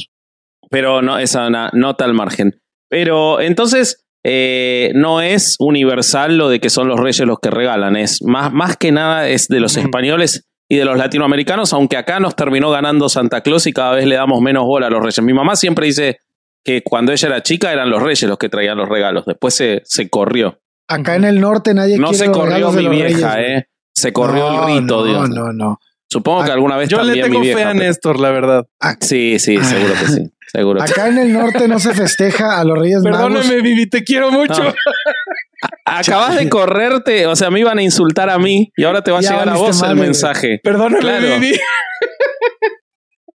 Pero no, esa nota al margen. Pero entonces eh, no es universal lo de que son los reyes los que regalan. Es más, más que nada es de los españoles y de los latinoamericanos, aunque acá nos terminó ganando Santa Claus y cada vez le damos menos bola a los reyes. Mi mamá siempre dice que cuando ella era chica eran los reyes los que traían los regalos. Después se, se corrió. Acá en el norte nadie No quiere se corrió mi vieja, reyes, ¿eh? Se corrió No, el rito, no, Dios. No, no, Supongo que alguna vez Yo le también tengo mi fe vieja. a pero- Néstor, la verdad. Sí, sí, seguro que sí. Seguro que sí. Acá en el norte no se festeja a los Reyes Magos. Perdóname, Vivi, te quiero mucho. No. Acabas de correrte, o sea, me iban a insultar a mí y ahora te va a Ya llegar a vos el mensaje. Perdóname, Claro. Vivi.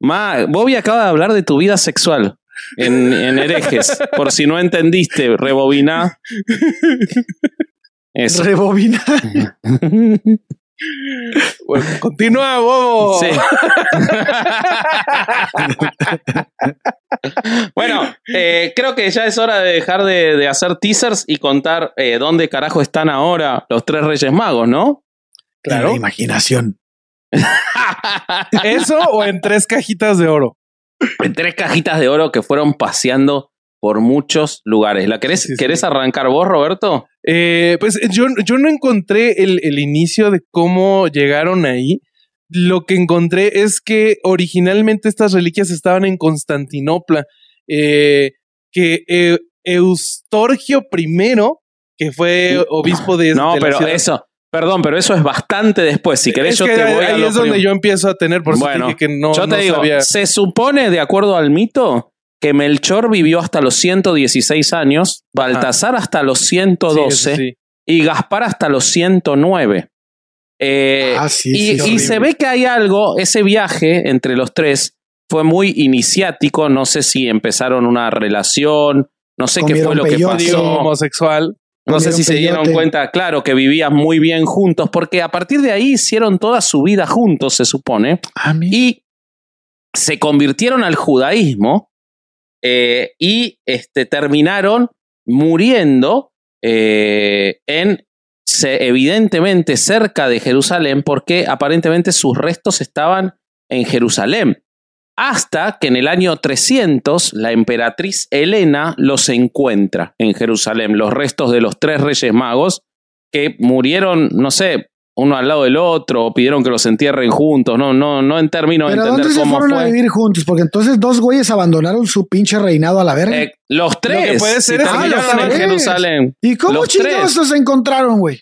Ma, Bobby acaba de hablar de tu vida sexual en, en herejes. Por si no entendiste, rebobina. Eso. Rebobina. Bueno, continúa, bobo. Sí. bueno, eh, creo que ya es hora de dejar de, de hacer teasers y contar eh, dónde carajo están ahora los tres Reyes Magos, ¿no? Claro. La imaginación. ¿Eso o en tres cajitas de oro? En tres cajitas de oro que fueron paseando por muchos lugares. ¿La querés, Sí, sí. ¿querés arrancar vos, Roberto? Eh, pues yo, yo no encontré el, el inicio de cómo llegaron ahí. Lo que encontré es que originalmente estas reliquias estaban en Constantinopla, eh, que eh, Eustorgio I, que fue obispo de, No, de pero ciudad- eso, perdón, pero eso es bastante después. Si querés, es yo que te ahí- voy a ahí es donde yo empiezo a tener, por Bueno, que no, yo te no digo, sabía. se supone, de acuerdo al mito, que Melchor vivió hasta los 116 años, Baltasar hasta los 112 Sí, sí. y Gaspar hasta los 109. Eh, Ah, sí, y, se ve que hay algo, ese viaje entre los tres fue muy iniciático, no sé si empezaron una relación, no sé qué fue lo que pasó. homosexual. No sé si se dieron cuenta, claro, que vivían muy bien juntos, porque a partir de ahí hicieron toda su vida juntos, se supone, Ah, y se convirtieron al judaísmo eh, y este, terminaron muriendo eh, en, se- evidentemente, cerca de Jerusalén, porque aparentemente sus restos estaban en Jerusalén. Hasta que en el año 300 la emperatriz Helena los encuentra en Jerusalén, los restos de los tres reyes magos que murieron, no sé, uno al lado del otro, o pidieron que los entierren juntos, no, no, no en términos de Pero ¿a entender dónde se cómo fueron a fue. vivir juntos? Porque entonces dos güeyes abandonaron su pinche reinado a la verga. Eh, los tres que puede ser si es que terminaron los en. Jerusalén. ¿Y cómo los chingados tres. encontraron, güey?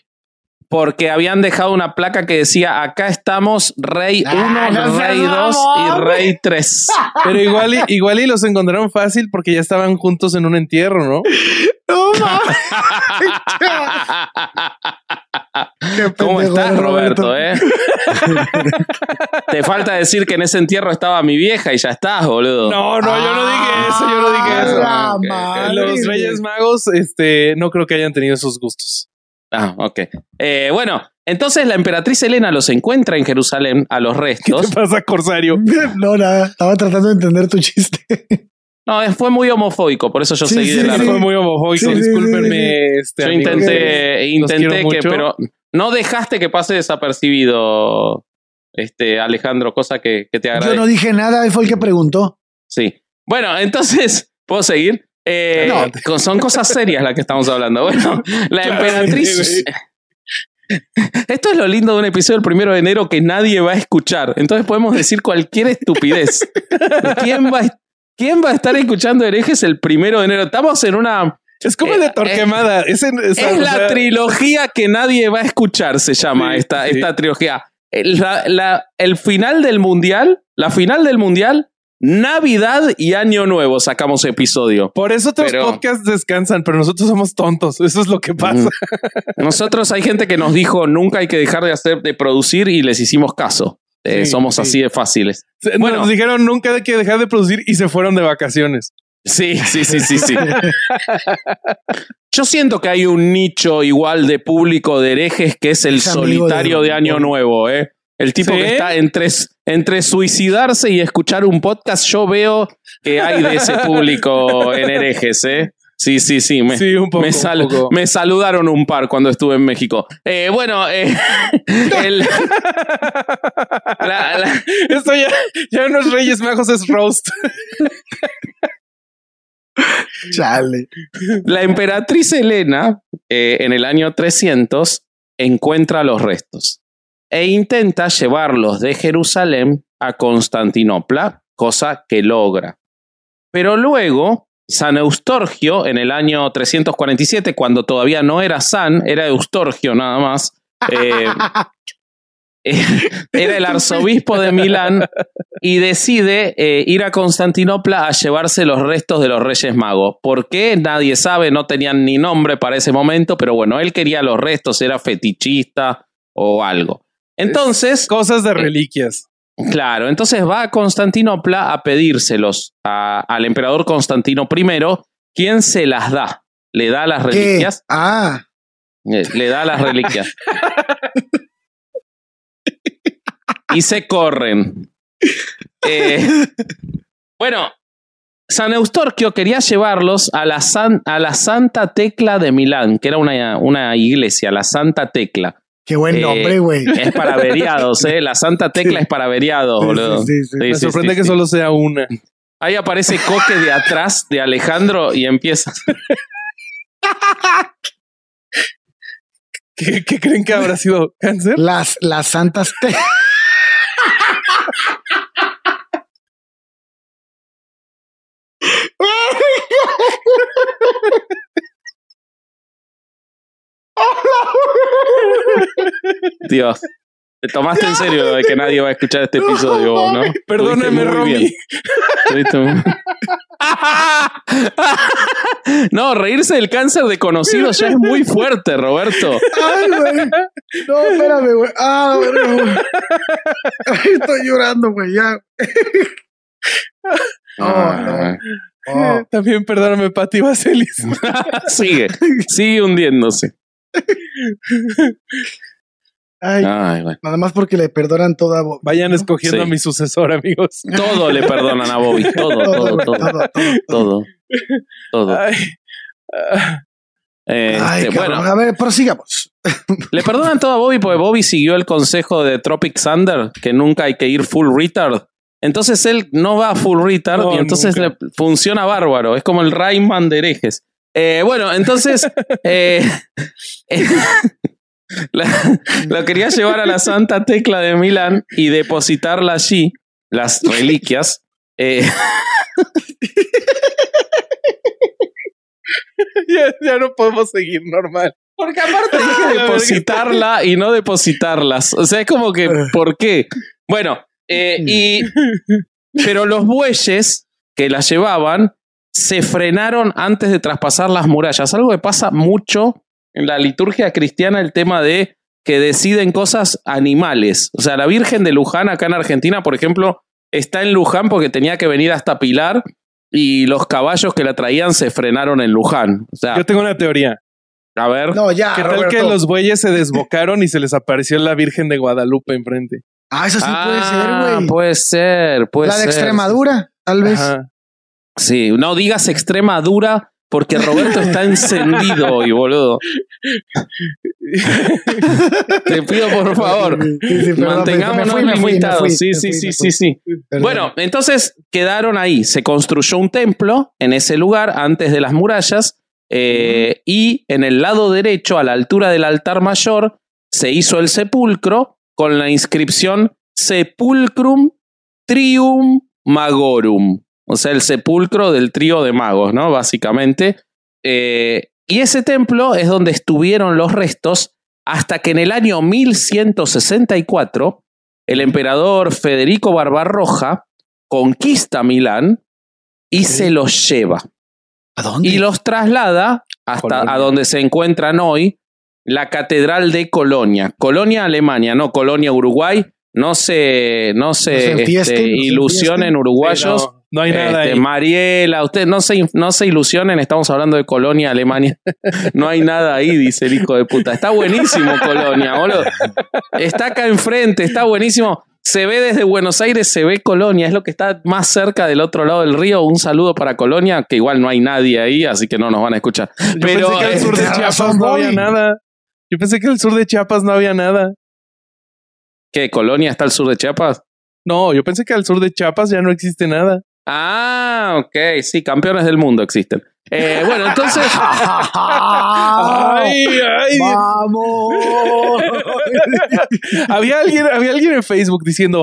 Porque habían dejado una placa que decía: Acá estamos, Rey 1, Ah, no Rey 2 y. Rey 3. Pero igual y, igual y los encontraron fácil porque ya estaban juntos en un entierro, ¿no? No mames. ¿Cómo estás, Roberto? eh? Te falta decir que en ese entierro estaba mi vieja y ya estás, boludo. No, no, yo no dije eso, yo no dije Ah, eso. Los. Reyes Magos, este, no creo que hayan tenido esos gustos. Ah, ok. Eh, bueno, entonces la emperatriz Helena los encuentra en Jerusalén a los ¿Qué restos. te pasa, Corsario? No, nada. Estaba tratando de entender tu chiste. No, fue muy homofóbico, por eso yo Sí, seguí sí, de sí. largo. Fue muy homofóbico, Sí, sí, discúlpenme. Este, Yo intenté, intenté que, mucho. pero no dejaste que pase desapercibido, este Alejandro, cosa que, que te Yo agradezco. no dije nada, él fue el que preguntó. Sí. Bueno, entonces, ¿puedo seguir? Eh, No. son cosas serias las que estamos hablando. Bueno, la emperatriz. Esto es lo lindo de un episodio del primero de enero que nadie va a escuchar. Entonces podemos decir cualquier estupidez. ¿Quién va, a- quién va a estar escuchando herejes el primero de enero? Estamos en una. Es como el de Torquemada. Es, esa- Es la sea, trilogía que nadie va a escuchar, se llama Sí, esta, sí. esta trilogía. El, la- la- el final del mundial, la final del mundial, Navidad y Año Nuevo sacamos episodio. Por eso otros Pero- podcasts descansan, pero nosotros somos tontos. Eso es lo que pasa. Nosotros hay gente que nos dijo nunca hay que dejar de hacer de producir y les hicimos caso. Eh, Sí, somos sí. así de fáciles. Bueno. Nos dijeron nunca hay que dejar de producir y se fueron de vacaciones. Sí, sí, sí, sí, sí. Yo siento que hay un nicho igual de público de herejes que es el Es solitario de- de, Año Nuevo, ¿eh? El tipo ¿Sí? que está entre, entre suicidarse y escuchar un podcast, yo veo que hay de ese público en herejes, ¿eh? Sí, sí, sí. Me, Sí, un poco, me, un sal- poco. me saludaron un par cuando estuve en México. Eh, bueno, eh, el- la- la- Esto ya, ya no es Reyes Magos, es roast. Chale. La emperatriz Helena, eh, en el año 300, encuentra los restos e intenta llevarlos de Jerusalén a Constantinopla, cosa que logra. Pero luego, San Eustorgio, en el año 347, cuando todavía no era San, era Eustorgio nada más, eh, eh, era el arzobispo de Milán y decide eh, ir a Constantinopla a llevarse los restos de los Reyes Magos. ¿Por qué? Nadie sabe, no tenían ni nombre para ese momento, pero bueno, él quería los restos, era fetichista o algo. Entonces, Cosas de reliquias. claro, entonces va a Constantinopla a pedírselos a- al emperador Constantino I, quien se las da. Le da las ¿Qué? reliquias. Ah, Eh, Le da las reliquias. y se corren. Eh, bueno, San Eustorquio quería llevarlos a la, san- a la Santa Tecla de Milán, que era una, una iglesia, la Santa Tecla. Qué buen Eh, nombre, güey. Es para averiados, ¿eh? La Santa Tecla es para averiados, Sí, boludo. sí, sí, sí. Sí, Me sí, sorprende sí, que sí. solo sea una. Ahí aparece Coque de atrás de Alejandro y empieza. ¿Qué, qué creen que habrá sido cáncer? Las, las santas te- Dios. Te tomaste en serio de que nadie va a escuchar este episodio, ¿no? Perdóname, Estuviste muy Romy. No, reírse del cáncer de conocido ya es muy fuerte, Roberto. Ay, güey. No, espérame, güey. Ah, bueno, Estoy llorando, güey. Ya. No, no. Oh. También perdóname, Pati Vaselis. sigue, sigue hundiéndose. Ay, Ay, bueno. nada más porque le perdonan toda. bo- Vayan escogiendo Sí. a mi sucesor, amigos. Todo le perdonan a Bobby. Todo, todo, todo. todo, todo. Todo. Todo. Ay, ah, Este, Ay, bueno. A ver, prosigamos. Le perdonan todo a Bobby porque Bobby siguió el consejo de Tropic Thunder, que nunca hay que ir full retard. Entonces él no va full retard No, y entonces le funciona bárbaro. Es como el Rayman de herejes. Eh, bueno, entonces eh, eh, la- lo quería llevar a la Santa Tecla de Milán y depositarla allí, las reliquias. Eh, ya, ya no podemos seguir normal. Porque aparte dije depositarla y no depositarlas. O sea, es como que, ¿por qué? Bueno, eh, y. Pero los bueyes que las llevaban se frenaron antes de traspasar las murallas. Algo que pasa mucho en la liturgia cristiana, el tema de que deciden cosas animales. O sea, la Virgen de Luján, acá en Argentina, por ejemplo, está en Luján porque tenía que venir hasta Pilar y los caballos que la traían se frenaron en Luján. O sea, Yo tengo una teoría. a ver. No, ya. ¿Qué tal Roberto. que los bueyes se desbocaron y se les apareció la Virgen de Guadalupe enfrente? Ah, eso sí Ah, puede ser, güey. Puede ser, puede La de ser. Extremadura, tal vez. Ajá. Sí, no digas Extremadura porque Roberto está encendido hoy, boludo. Te pido por favor, Sí, sí, perdón, mantengámonos limitados. Sí, sí, sí, sí, sí. Bueno, entonces quedaron ahí. Se construyó un templo en ese lugar antes de las murallas eh, y en el lado derecho, a la altura del altar mayor, se hizo el sepulcro con la inscripción Sepulcrum Trium Magorum, o sea, el sepulcro del trío de magos, ¿no? Básicamente. Eh, y ese templo es donde estuvieron los restos hasta que en el año 1164 el emperador Federico Barbarroja conquista Milán y se los lleva. ¿A dónde? Y los traslada hasta Colonia. a donde se encuentran hoy la Catedral de Colonia. Colonia, Alemania, no Colonia, Uruguay. No se, no se, No se enfiesten, este, no se ilusionen, enfiesten. uruguayos. No, hay nada Este, ahí. Mariela, ustedes no se, no se ilusionen, estamos hablando de Colonia, Alemania. No hay nada ahí, dice el hijo de puta. Está buenísimo Colonia, boludo. Está acá enfrente, está buenísimo. Se ve desde Buenos Aires, se ve Colonia, es lo que está más cerca del otro lado del río. Un saludo para Colonia, que igual no hay nadie ahí, así que no nos van a escuchar. Yo Pero pensé que al sur de tenés Chiapas no había nada. Yo pensé que al sur de Chiapas no había nada. ¿qué? ¿Colonia está al sur de Chiapas? No, yo pensé que al sur de Chiapas ya no existe nada. Ah, ok, sí, campeones del mundo existen. Eh, bueno, entonces, Ay, ay. ¡Vamos! había alguien, había alguien en Facebook diciendo,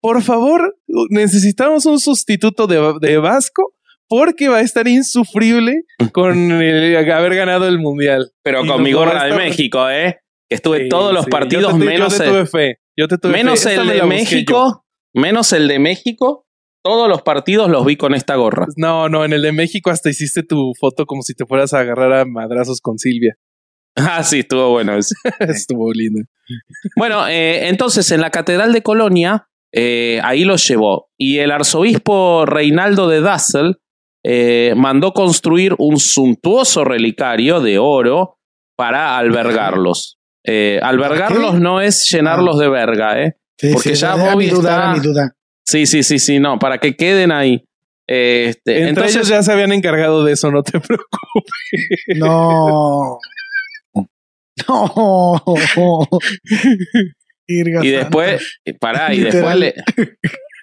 por favor, necesitamos un sustituto de, de Vasco porque va a estar insufrible con el haber ganado el mundial. pero Y con nos mi lo va gorra a de México, ¿eh? Que estuve Sí, todos los sí. partidos Yo te- menos Yo te el- tuve fe. Yo te tuve Menos fe. El de yo. México, menos el de México, todos los partidos los vi con esta gorra. No, no, en el de México hasta hiciste tu foto como si te fueras a agarrar a madrazos con Silvia. Ah, sí, estuvo bueno. eso. Estuvo lindo. Bueno, eh, entonces en la Catedral de Colonia, eh, ahí los llevó. Y el arzobispo Reinaldo de Dassel eh, mandó construir un suntuoso relicario de oro para albergarlos. Eh, albergarlos ¿Qué? no es llenarlos de verga, ¿eh? Sí, Porque ya era Bobby mi duda, está- mi duda. Sí, sí, sí, sí, no, para que queden ahí. Este, Entre entonces, ellos ya se habían encargado de eso, no te preocupes. No. No. Y después, pará, y después le,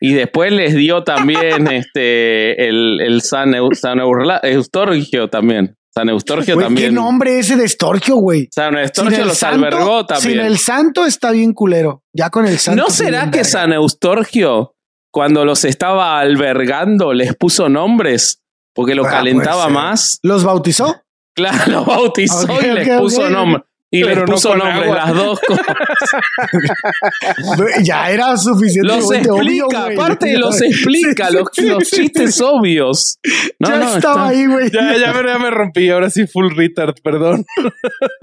y después les dio también este el, el San, Eu- San Eurla- Eustorgio también. San Eustorgio Güey, ¿Qué también. nombre ese de Estorgio, güey? San Sin Eustorgio los santo- albergó Sin también. el santo está bien culero. Ya con el santo. ¿No será que verga. San Eustorgio, cuando los estaba albergando, les puso nombres? Porque lo Ah, calentaba más. ¿Los bautizó? Claro, lo bautizó y les puso ok. nombre. Y Pero les no puso con nombres, agua. las dos cosas. ya era suficiente. Los explica, aparte los explica, los, los chistes obvios. No, ya no, estaba está- ahí, güey. Ya, ya, me, ya me rompí, ahora sí full retard, perdón.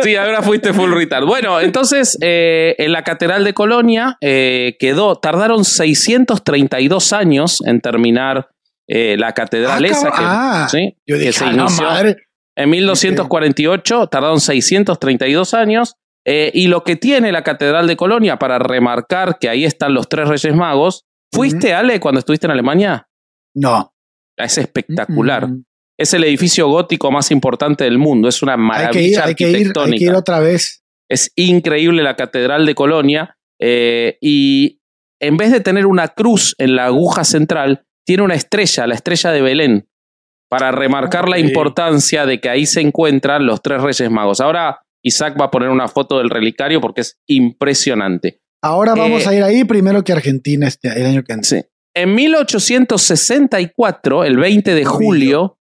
Sí, ahora fuiste full retard. Bueno, entonces eh, en la Catedral de Colonia eh, quedó, tardaron 632 años en terminar eh, la catedral Ah, esa que, Ah, ¿sí? Yo que dije, se "Ah, la inició madre. En 1248, tardaron 632 años. eh, y lo que tiene la Catedral de Colonia para remarcar que ahí están los tres Reyes Magos. ¿Fuiste, Ale, cuando estuviste en Alemania? No. Es espectacular. Es el edificio gótico más importante del mundo. Es una Hay que ir, maravilla hay que ir, hay arquitectónica. que ir otra vez. Es increíble la Catedral de Colonia. eh, y en vez de tener una cruz en la aguja central, tiene una estrella, la estrella de Belén, para remarcar la importancia de que ahí se encuentran los tres Reyes Magos. Ahora Isaac va a poner una foto del relicario porque es impresionante. Ahora vamos Eh, a ir ahí primero que Argentina este el año que entra. Sí. En 1864, el 20 de julio,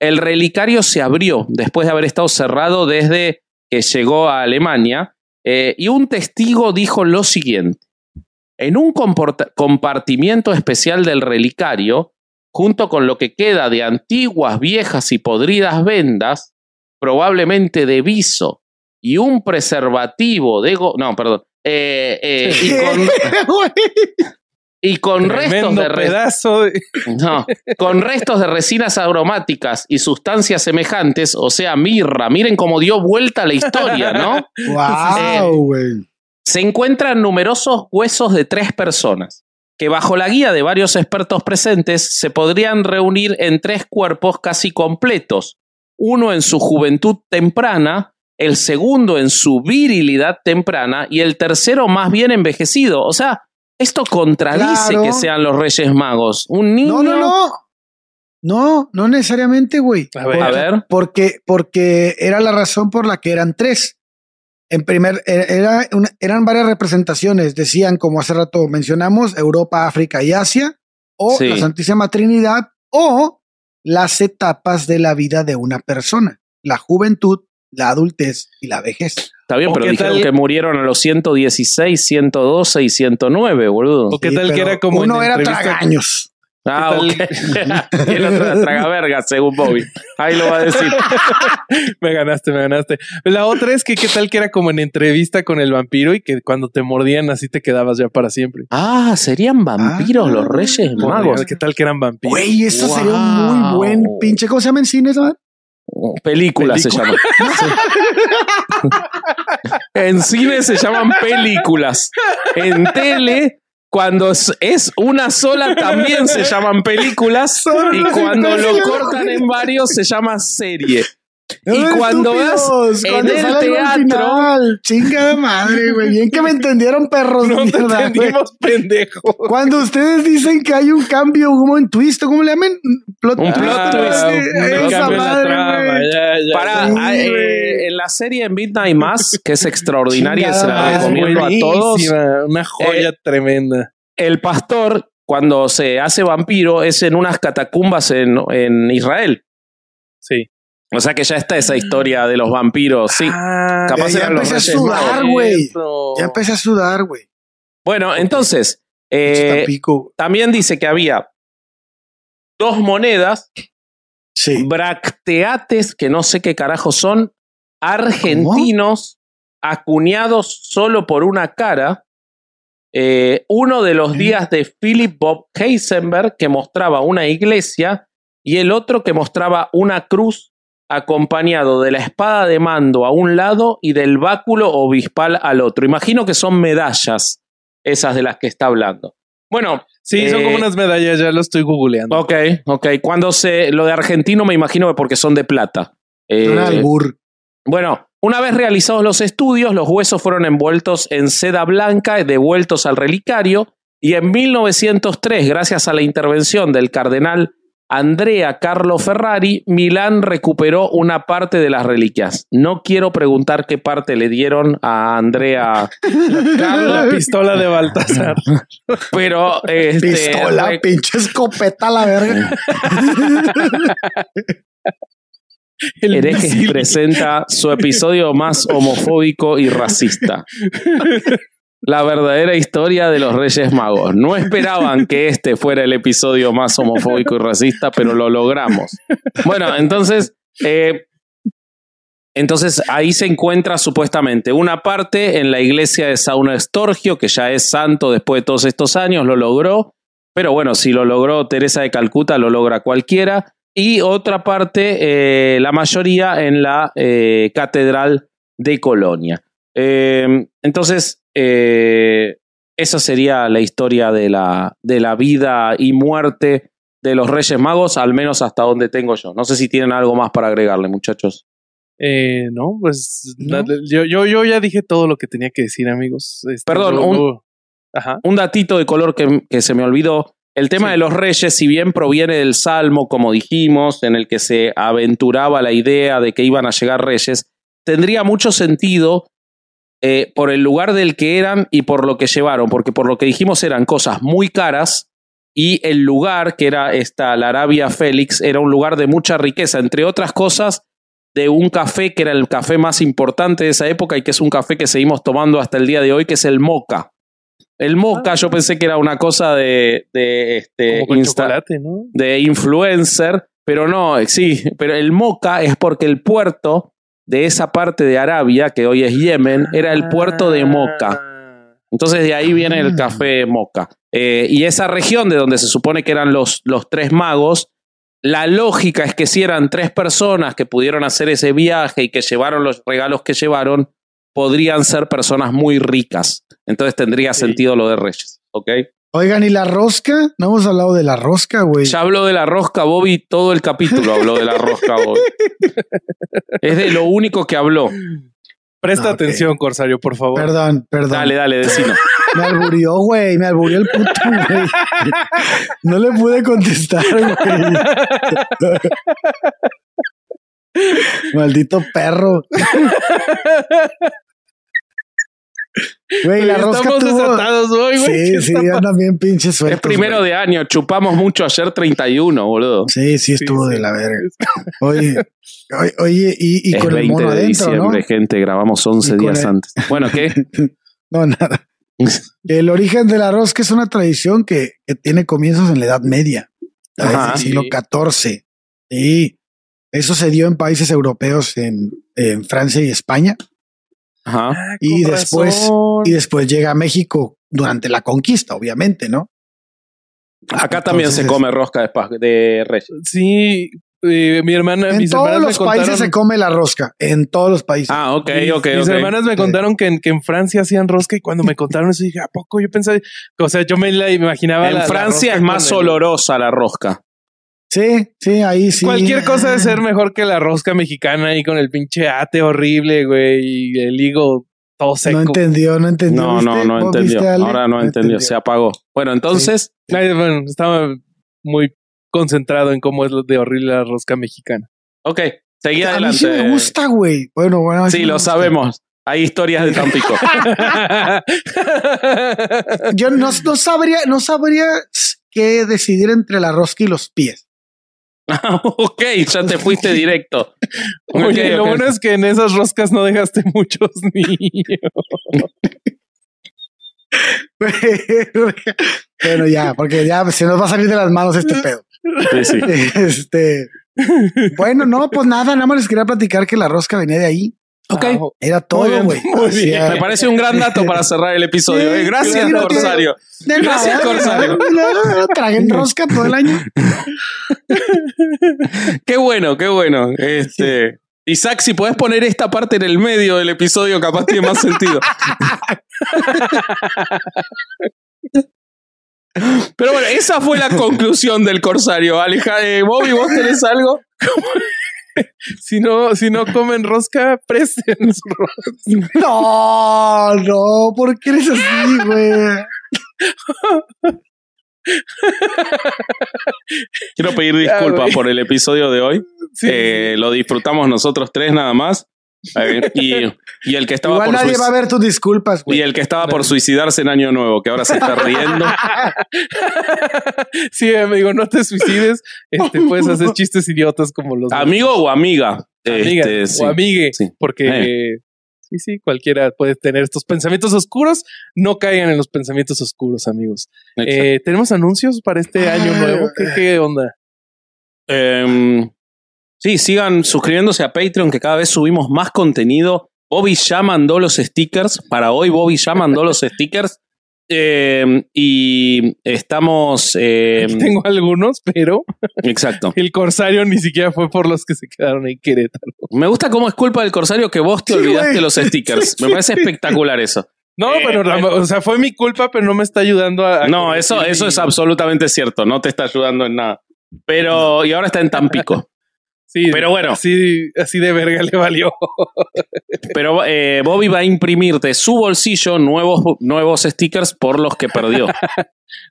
el relicario se abrió después de haber estado cerrado desde que llegó a Alemania eh, y un testigo dijo lo siguiente. En un compartimiento especial del relicario, junto con lo que queda de antiguas, viejas y podridas vendas, probablemente de viso, y un preservativo de... go- no, perdón. eh, eh, y con, y con restos de... pedazo de... no, con restos de resinas aromáticas y sustancias semejantes, o sea, mirra. Miren cómo dio vuelta la historia, ¿no? wow, güey. Se encuentran numerosos huesos de tres personas, que bajo la guía de varios expertos presentes se podrían reunir en tres cuerpos casi completos, uno en su juventud temprana, el segundo en su virilidad temprana y el tercero más bien envejecido. O sea, esto contradice Claro. que sean los Reyes Magos. Un niño... No, no, no. No, no necesariamente, güey. A ver. A ver. Porque, porque era la razón por la que eran tres. En primer, e- era una- eran varias representaciones. Decían, como hace rato mencionamos, Europa, África y Asia, o Sí. la Santísima Trinidad, o las etapas de la vida de una persona: la juventud, la adultez y la vejez. Está bien, ¿O pero dijeron tal? que murieron a los 116, 112 y 109, boludo. ¿O qué Sí, tal que era como en uno era entrevista- tragaños. Ah, ¿Qué ok. y el otro era tragaverga, según Bobby. Ahí lo va a decir. Me ganaste, me ganaste. La otra es que qué tal que era como en entrevista con el vampiro y que cuando te mordían así te quedabas ya para siempre. Ah, serían vampiros Ah, los Reyes Magos. ¿Qué tal que eran vampiros? Güey, eso sería un muy buen pinche. ¿Cómo se llama en cine? esa madre? Película, se llama. en cine se llaman películas. En tele, cuando es- una sola, también se llaman películas. Y cuando lo cortan en varios, se llama serie. Y cuando vas en cuando el teatro- final. Chingada madre, güey. Bien que me entendieron, perros. No mierda, entendimos, pendejo. Cuando ustedes dicen que hay un cambio, como en twist, ¿cómo le llaman? Plot Un plot Ah, twist. un Esa cambio en la madre, ya, ya, Para. Sí, ah, eh, en la serie Midnight Mass, que es extraordinaria, se la recomiendo a todos. Una joya tremenda. El pastor, cuando se hace vampiro, es en unas catacumbas en, en Israel. Sí. O sea que ya está esa historia de los vampiros. Sí. Ah, Capaz ya los empecé a sudar, güey. Ya empecé a sudar, güey. Bueno, entonces, eh, también dice que había dos monedas, Sí. bracteates, que no sé qué carajo son, argentinos, acuñados solo por una cara. Eh, uno de los ¿Eh? días de Philip Bob Heisenberg, que mostraba una iglesia, y el otro que mostraba una cruz acompañado de la espada de mando a un lado y del báculo obispal al otro. Imagino que son medallas esas de las que está hablando. Bueno, Sí, son Eh, como unas medallas, ya lo estoy googleando. ok, ok. Cuando se. Lo de argentino me imagino que porque son de plata. Eh, Un albur. bueno, una vez realizados los estudios, los huesos fueron envueltos en seda blanca, devueltos al relicario, y en 1903, gracias a la intervención del cardenal Andrea Carlo Ferrari, Milán recuperó una parte de las reliquias. No quiero preguntar qué parte le dieron a Andrea La pistola de Baltasar. pero este, Pistola, re- pinche escopeta, la verga. El Herejes presenta su episodio más homofóbico y racista. La verdadera historia de los Reyes Magos. No esperaban que este fuera el episodio más homofóbico y racista, pero lo logramos. Bueno, entonces, eh, entonces ahí se encuentra supuestamente una parte en la iglesia de Sauna Estorgio, que ya es santo después de todos estos años, lo logró. Pero bueno, si lo logró Teresa de Calcuta, lo logra cualquiera. Y otra parte, eh, la mayoría en la eh, Catedral de Colonia. Eh, entonces, eh, esa sería la historia de la, de la vida y muerte de los Reyes Magos, al menos hasta donde tengo yo. No sé si tienen algo más para agregarle, muchachos. Eh, no, pues ¿No? la- yo, yo, yo ya dije todo lo que tenía que decir, amigos. Este, Perdón, yo- un- Ajá. Un datito de color que, que se me olvidó. El tema Sí. de los reyes, si bien proviene del Salmo, como dijimos, en el que se aventuraba la idea de que iban a llegar reyes, tendría mucho sentido eh, por el lugar del que eran y por lo que llevaron, porque por lo que dijimos eran cosas muy caras y el lugar, que era esta, la Arabia Félix, era un lugar de mucha riqueza, entre otras cosas, de un café que era el café más importante de esa época y que es un café que seguimos tomando hasta el día de hoy, que es el moca. El moca, yo pensé que era una cosa de, de, este, de influencer, pero no, sí, pero el moca es porque el puerto de esa parte de Arabia, que hoy es Yemen, era el puerto de Moca. Ah. Entonces de ahí viene el Ah. café moca. Eh, y esa región de donde se supone que eran los, los tres magos, la lógica es que si eran tres personas que pudieron hacer ese viaje y que llevaron los regalos que llevaron, podrían ser personas muy ricas. Entonces tendría Sí. sentido lo de Reyes. ¿Ok? Oigan, ¿y la rosca? No hemos hablado de la rosca, güey. Ya habló de la rosca Bobby, todo el capítulo habló de la rosca Bobby. es de lo único que habló. Presta atención, Corsario, por favor. Perdón, perdón. Dale, dale, decino. Me alburió, güey. Me alburió el puto, güey. No le pude contestar, güey. Maldito perro. Güey, la rosca Estamos tuvo... desatados hoy, güey. Sí, ¿Qué sí, está andan bien pinches Es sueltos. primero güey. de año, chupamos mucho ayer 31, boludo. Sí, sí, estuvo Sí, de sí. la verga. Oye, oye, oye, y, y es con el 20 mono de adentro, ¿no? diciembre, gente, grabamos 11 Y con días el- antes. Bueno, ¿qué? No, nada. El origen de la rosca es una tradición que, que tiene comienzos en la Edad Media, Ajá. el siglo Sí. XIV. Y eso se dio en países europeos, en, en Francia y España. Ajá. Ah, Y después- razón. Y después llega a México durante la conquista, obviamente, ¿no? Acá también se come rosca de, de reyes. Sí, eh, mi hermana, En mis todos hermanas los me países contaron. se come la rosca, en todos los países. Ah, ok, mis, ok, mis hermanas me Sí. contaron que en, que en Francia hacían rosca y cuando me contaron eso dije, ¿a poco? Yo pensaba, o sea, yo me la imaginaba. En la- la Francia rosca es más olorosa la rosca. Sí, sí, ahí sí. Cualquier cosa de ser mejor que la rosca mexicana y con el pinche ate horrible, güey, y el higo todo seco. No entendió, no entendió. No, no, no ¿Vos entendió. Ahora no entendió, se apagó. Bueno, entonces, Ay, bueno, estaba muy concentrado en cómo es lo de horrible la rosca mexicana. ok, seguí A mí adelante. sí me gusta, güey. Bueno, bueno. a mí Sí, lo sabemos. Hay historias de Tampico. Yo no, no sabría, no sabría qué decidir entre la rosca y los pies. ok, ya te fuiste directo. Oye, lo bueno es que en esas roscas no dejaste muchos niños. bueno, ya, porque ya se nos va a salir de las manos este pedo. Sí, sí. Este, bueno, no, pues nada, nada más les quería platicar que la rosca venía de ahí. Ok. Ah, Era todo, güey. Me parece un gran dato para cerrar el episodio. Sí, eh. Gracias, sí, no tiene- Corsario. De Gracias, nada, Corsario. no, no, Traguen rosca todo el año. Qué bueno, qué bueno. Este. Isaac, si podés poner esta parte en el medio del episodio, capaz tiene más sentido. Pero bueno, esa fue la conclusión del Corsario. Aleja, eh, Bobby, ¿vos tenés algo? Si no, si no comen rosca, presten su rosca. No, no, ¿por qué eres así, güey? Quiero pedir disculpas güey. por el episodio de hoy. Sí, Eh, lo disfrutamos nosotros tres nada más. Y, y el que estaba Igual por nadie suic- va a ver tus disculpas, y el que estaba por suicidarse en Año Nuevo, que ahora se está riendo. sí, amigo, no te suicides. Este, puedes hacer chistes idiotas como los ¿Amigo o amiga? amiga Este, sí. o amigue, sí. porque Eh. sí, sí, cualquiera puede tener estos pensamientos oscuros. No caigan en los pensamientos oscuros, amigos. Eh, Tenemos anuncios para este año Ah. nuevo. ¿Qué, qué onda? Em, sí, sigan suscribiéndose a Patreon, que cada vez subimos más contenido. Bobby ya mandó los stickers. Para hoy, Bobby ya mandó los stickers. Em, y estamos. em, tengo algunos, pero exacto. el corsario ni siquiera fue por los que se quedaron en Querétaro. Me gusta cómo es culpa del corsario que vos te Sí, olvidaste güey. los stickers. Me parece espectacular eso. No, Eh, pero la- o sea, fue mi culpa, pero no me está ayudando a. a No, eso, eso mi- es absolutamente cierto. No te está ayudando en nada. Pero, y ahora está en Tampico. Sí, pero bueno. Así, así de verga le valió. Pero eh, Bobby va a imprimir de su bolsillo nuevos, nuevos stickers por los que perdió.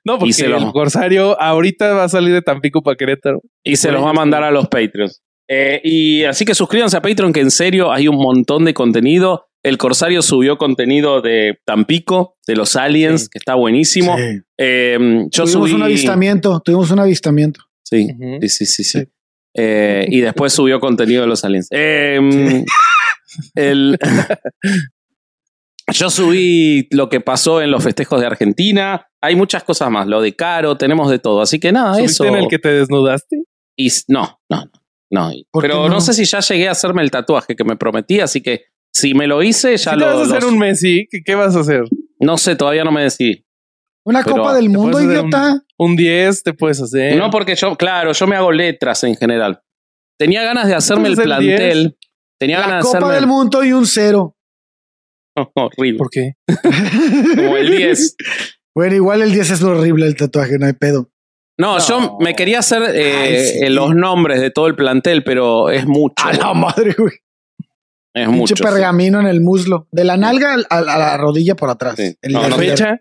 No, porque Y se lo- el corsario ahorita va a salir de Tampico para Querétaro. Y se los va a mandar a los Patreons. Eh, y así que suscríbanse a Patreon, que en serio hay un montón de contenido. El Corsario subió contenido de Tampico, de los aliens, Sí. que está buenísimo. Sí. Eh, yo Tuvimos subí. un avistamiento, tuvimos un avistamiento. Sí, sí, sí, sí. sí. Eh, y después subió contenido de los aliens. Eh, el- Yo subí lo que pasó en los festejos de Argentina. Hay muchas cosas más. Lo de Caro, tenemos de todo. Así que nada, ¿Subiste eso. en el que te desnudaste? Y no, no, no. no. ¿Por qué Pero no? no? sé si ya llegué a hacerme el tatuaje que me prometí, así que si me lo hice, ya Si lo. vas a hacer los- un Messi, ¿qué, qué vas a hacer? No sé, todavía no me decidí. Una Pero copa del mundo, idiota. Un 10 te puedes hacer. No, porque yo, claro, yo me hago letras en general. Tenía ganas de hacerme el Entonces, el plantel. Tenía La ganas de copa hacerme del mundo y un cero. horrible. ¿Por qué? Como el 10. Bueno, igual el 10 es lo horrible el tatuaje, no hay pedo. No, No. yo me quería hacer eh, Ay, sí. eh, los nombres de todo el plantel, pero es mucho. A la madre, güey. Es Pinche mucho. sí. pergamino en el muslo. De la nalga al- a, la rodilla por atrás. Sí. El No, ¿La no, líder. fecha?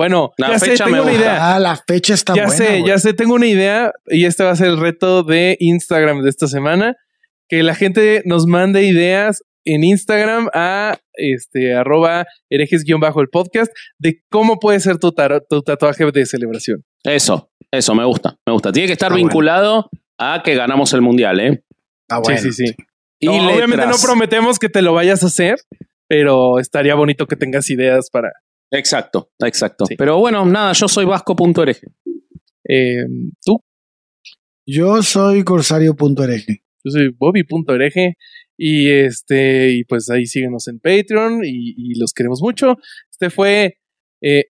Bueno, La ya sé, fecha tengo me una gusta. idea. Ah, la fecha está ya buena. sé, güey. ya sé, tengo una idea y este va a ser el reto de Instagram de esta semana. Que la gente nos mande ideas en Instagram a este, arroba herejes-el podcast, de cómo puede ser tu, tar- tu tatuaje de celebración. Eso, eso, me gusta, me gusta. Tiene que estar Ah, bueno. vinculado a que ganamos el mundial, ¿eh? Ah, bueno. sí, sí, sí. Y No, obviamente no prometemos que te lo vayas a hacer, pero estaría bonito que tengas ideas para... Exacto, exacto. Sí. Pero bueno, nada, yo soy vasco.ereje. eh, tú, Yo soy corsario.ereje. yo soy Bobby.ereje y este, y pues ahí síguenos en Patreon y, y los queremos mucho. Este fue eh,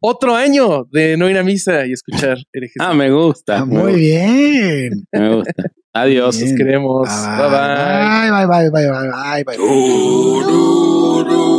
otro año de no ir a misa y escuchar herejes. Ah, me gusta. Ah, me muy gusta, bien. Me gusta. Adiós. Bien. Los queremos. Bye bye. bye. bye bye bye bye bye bye bye.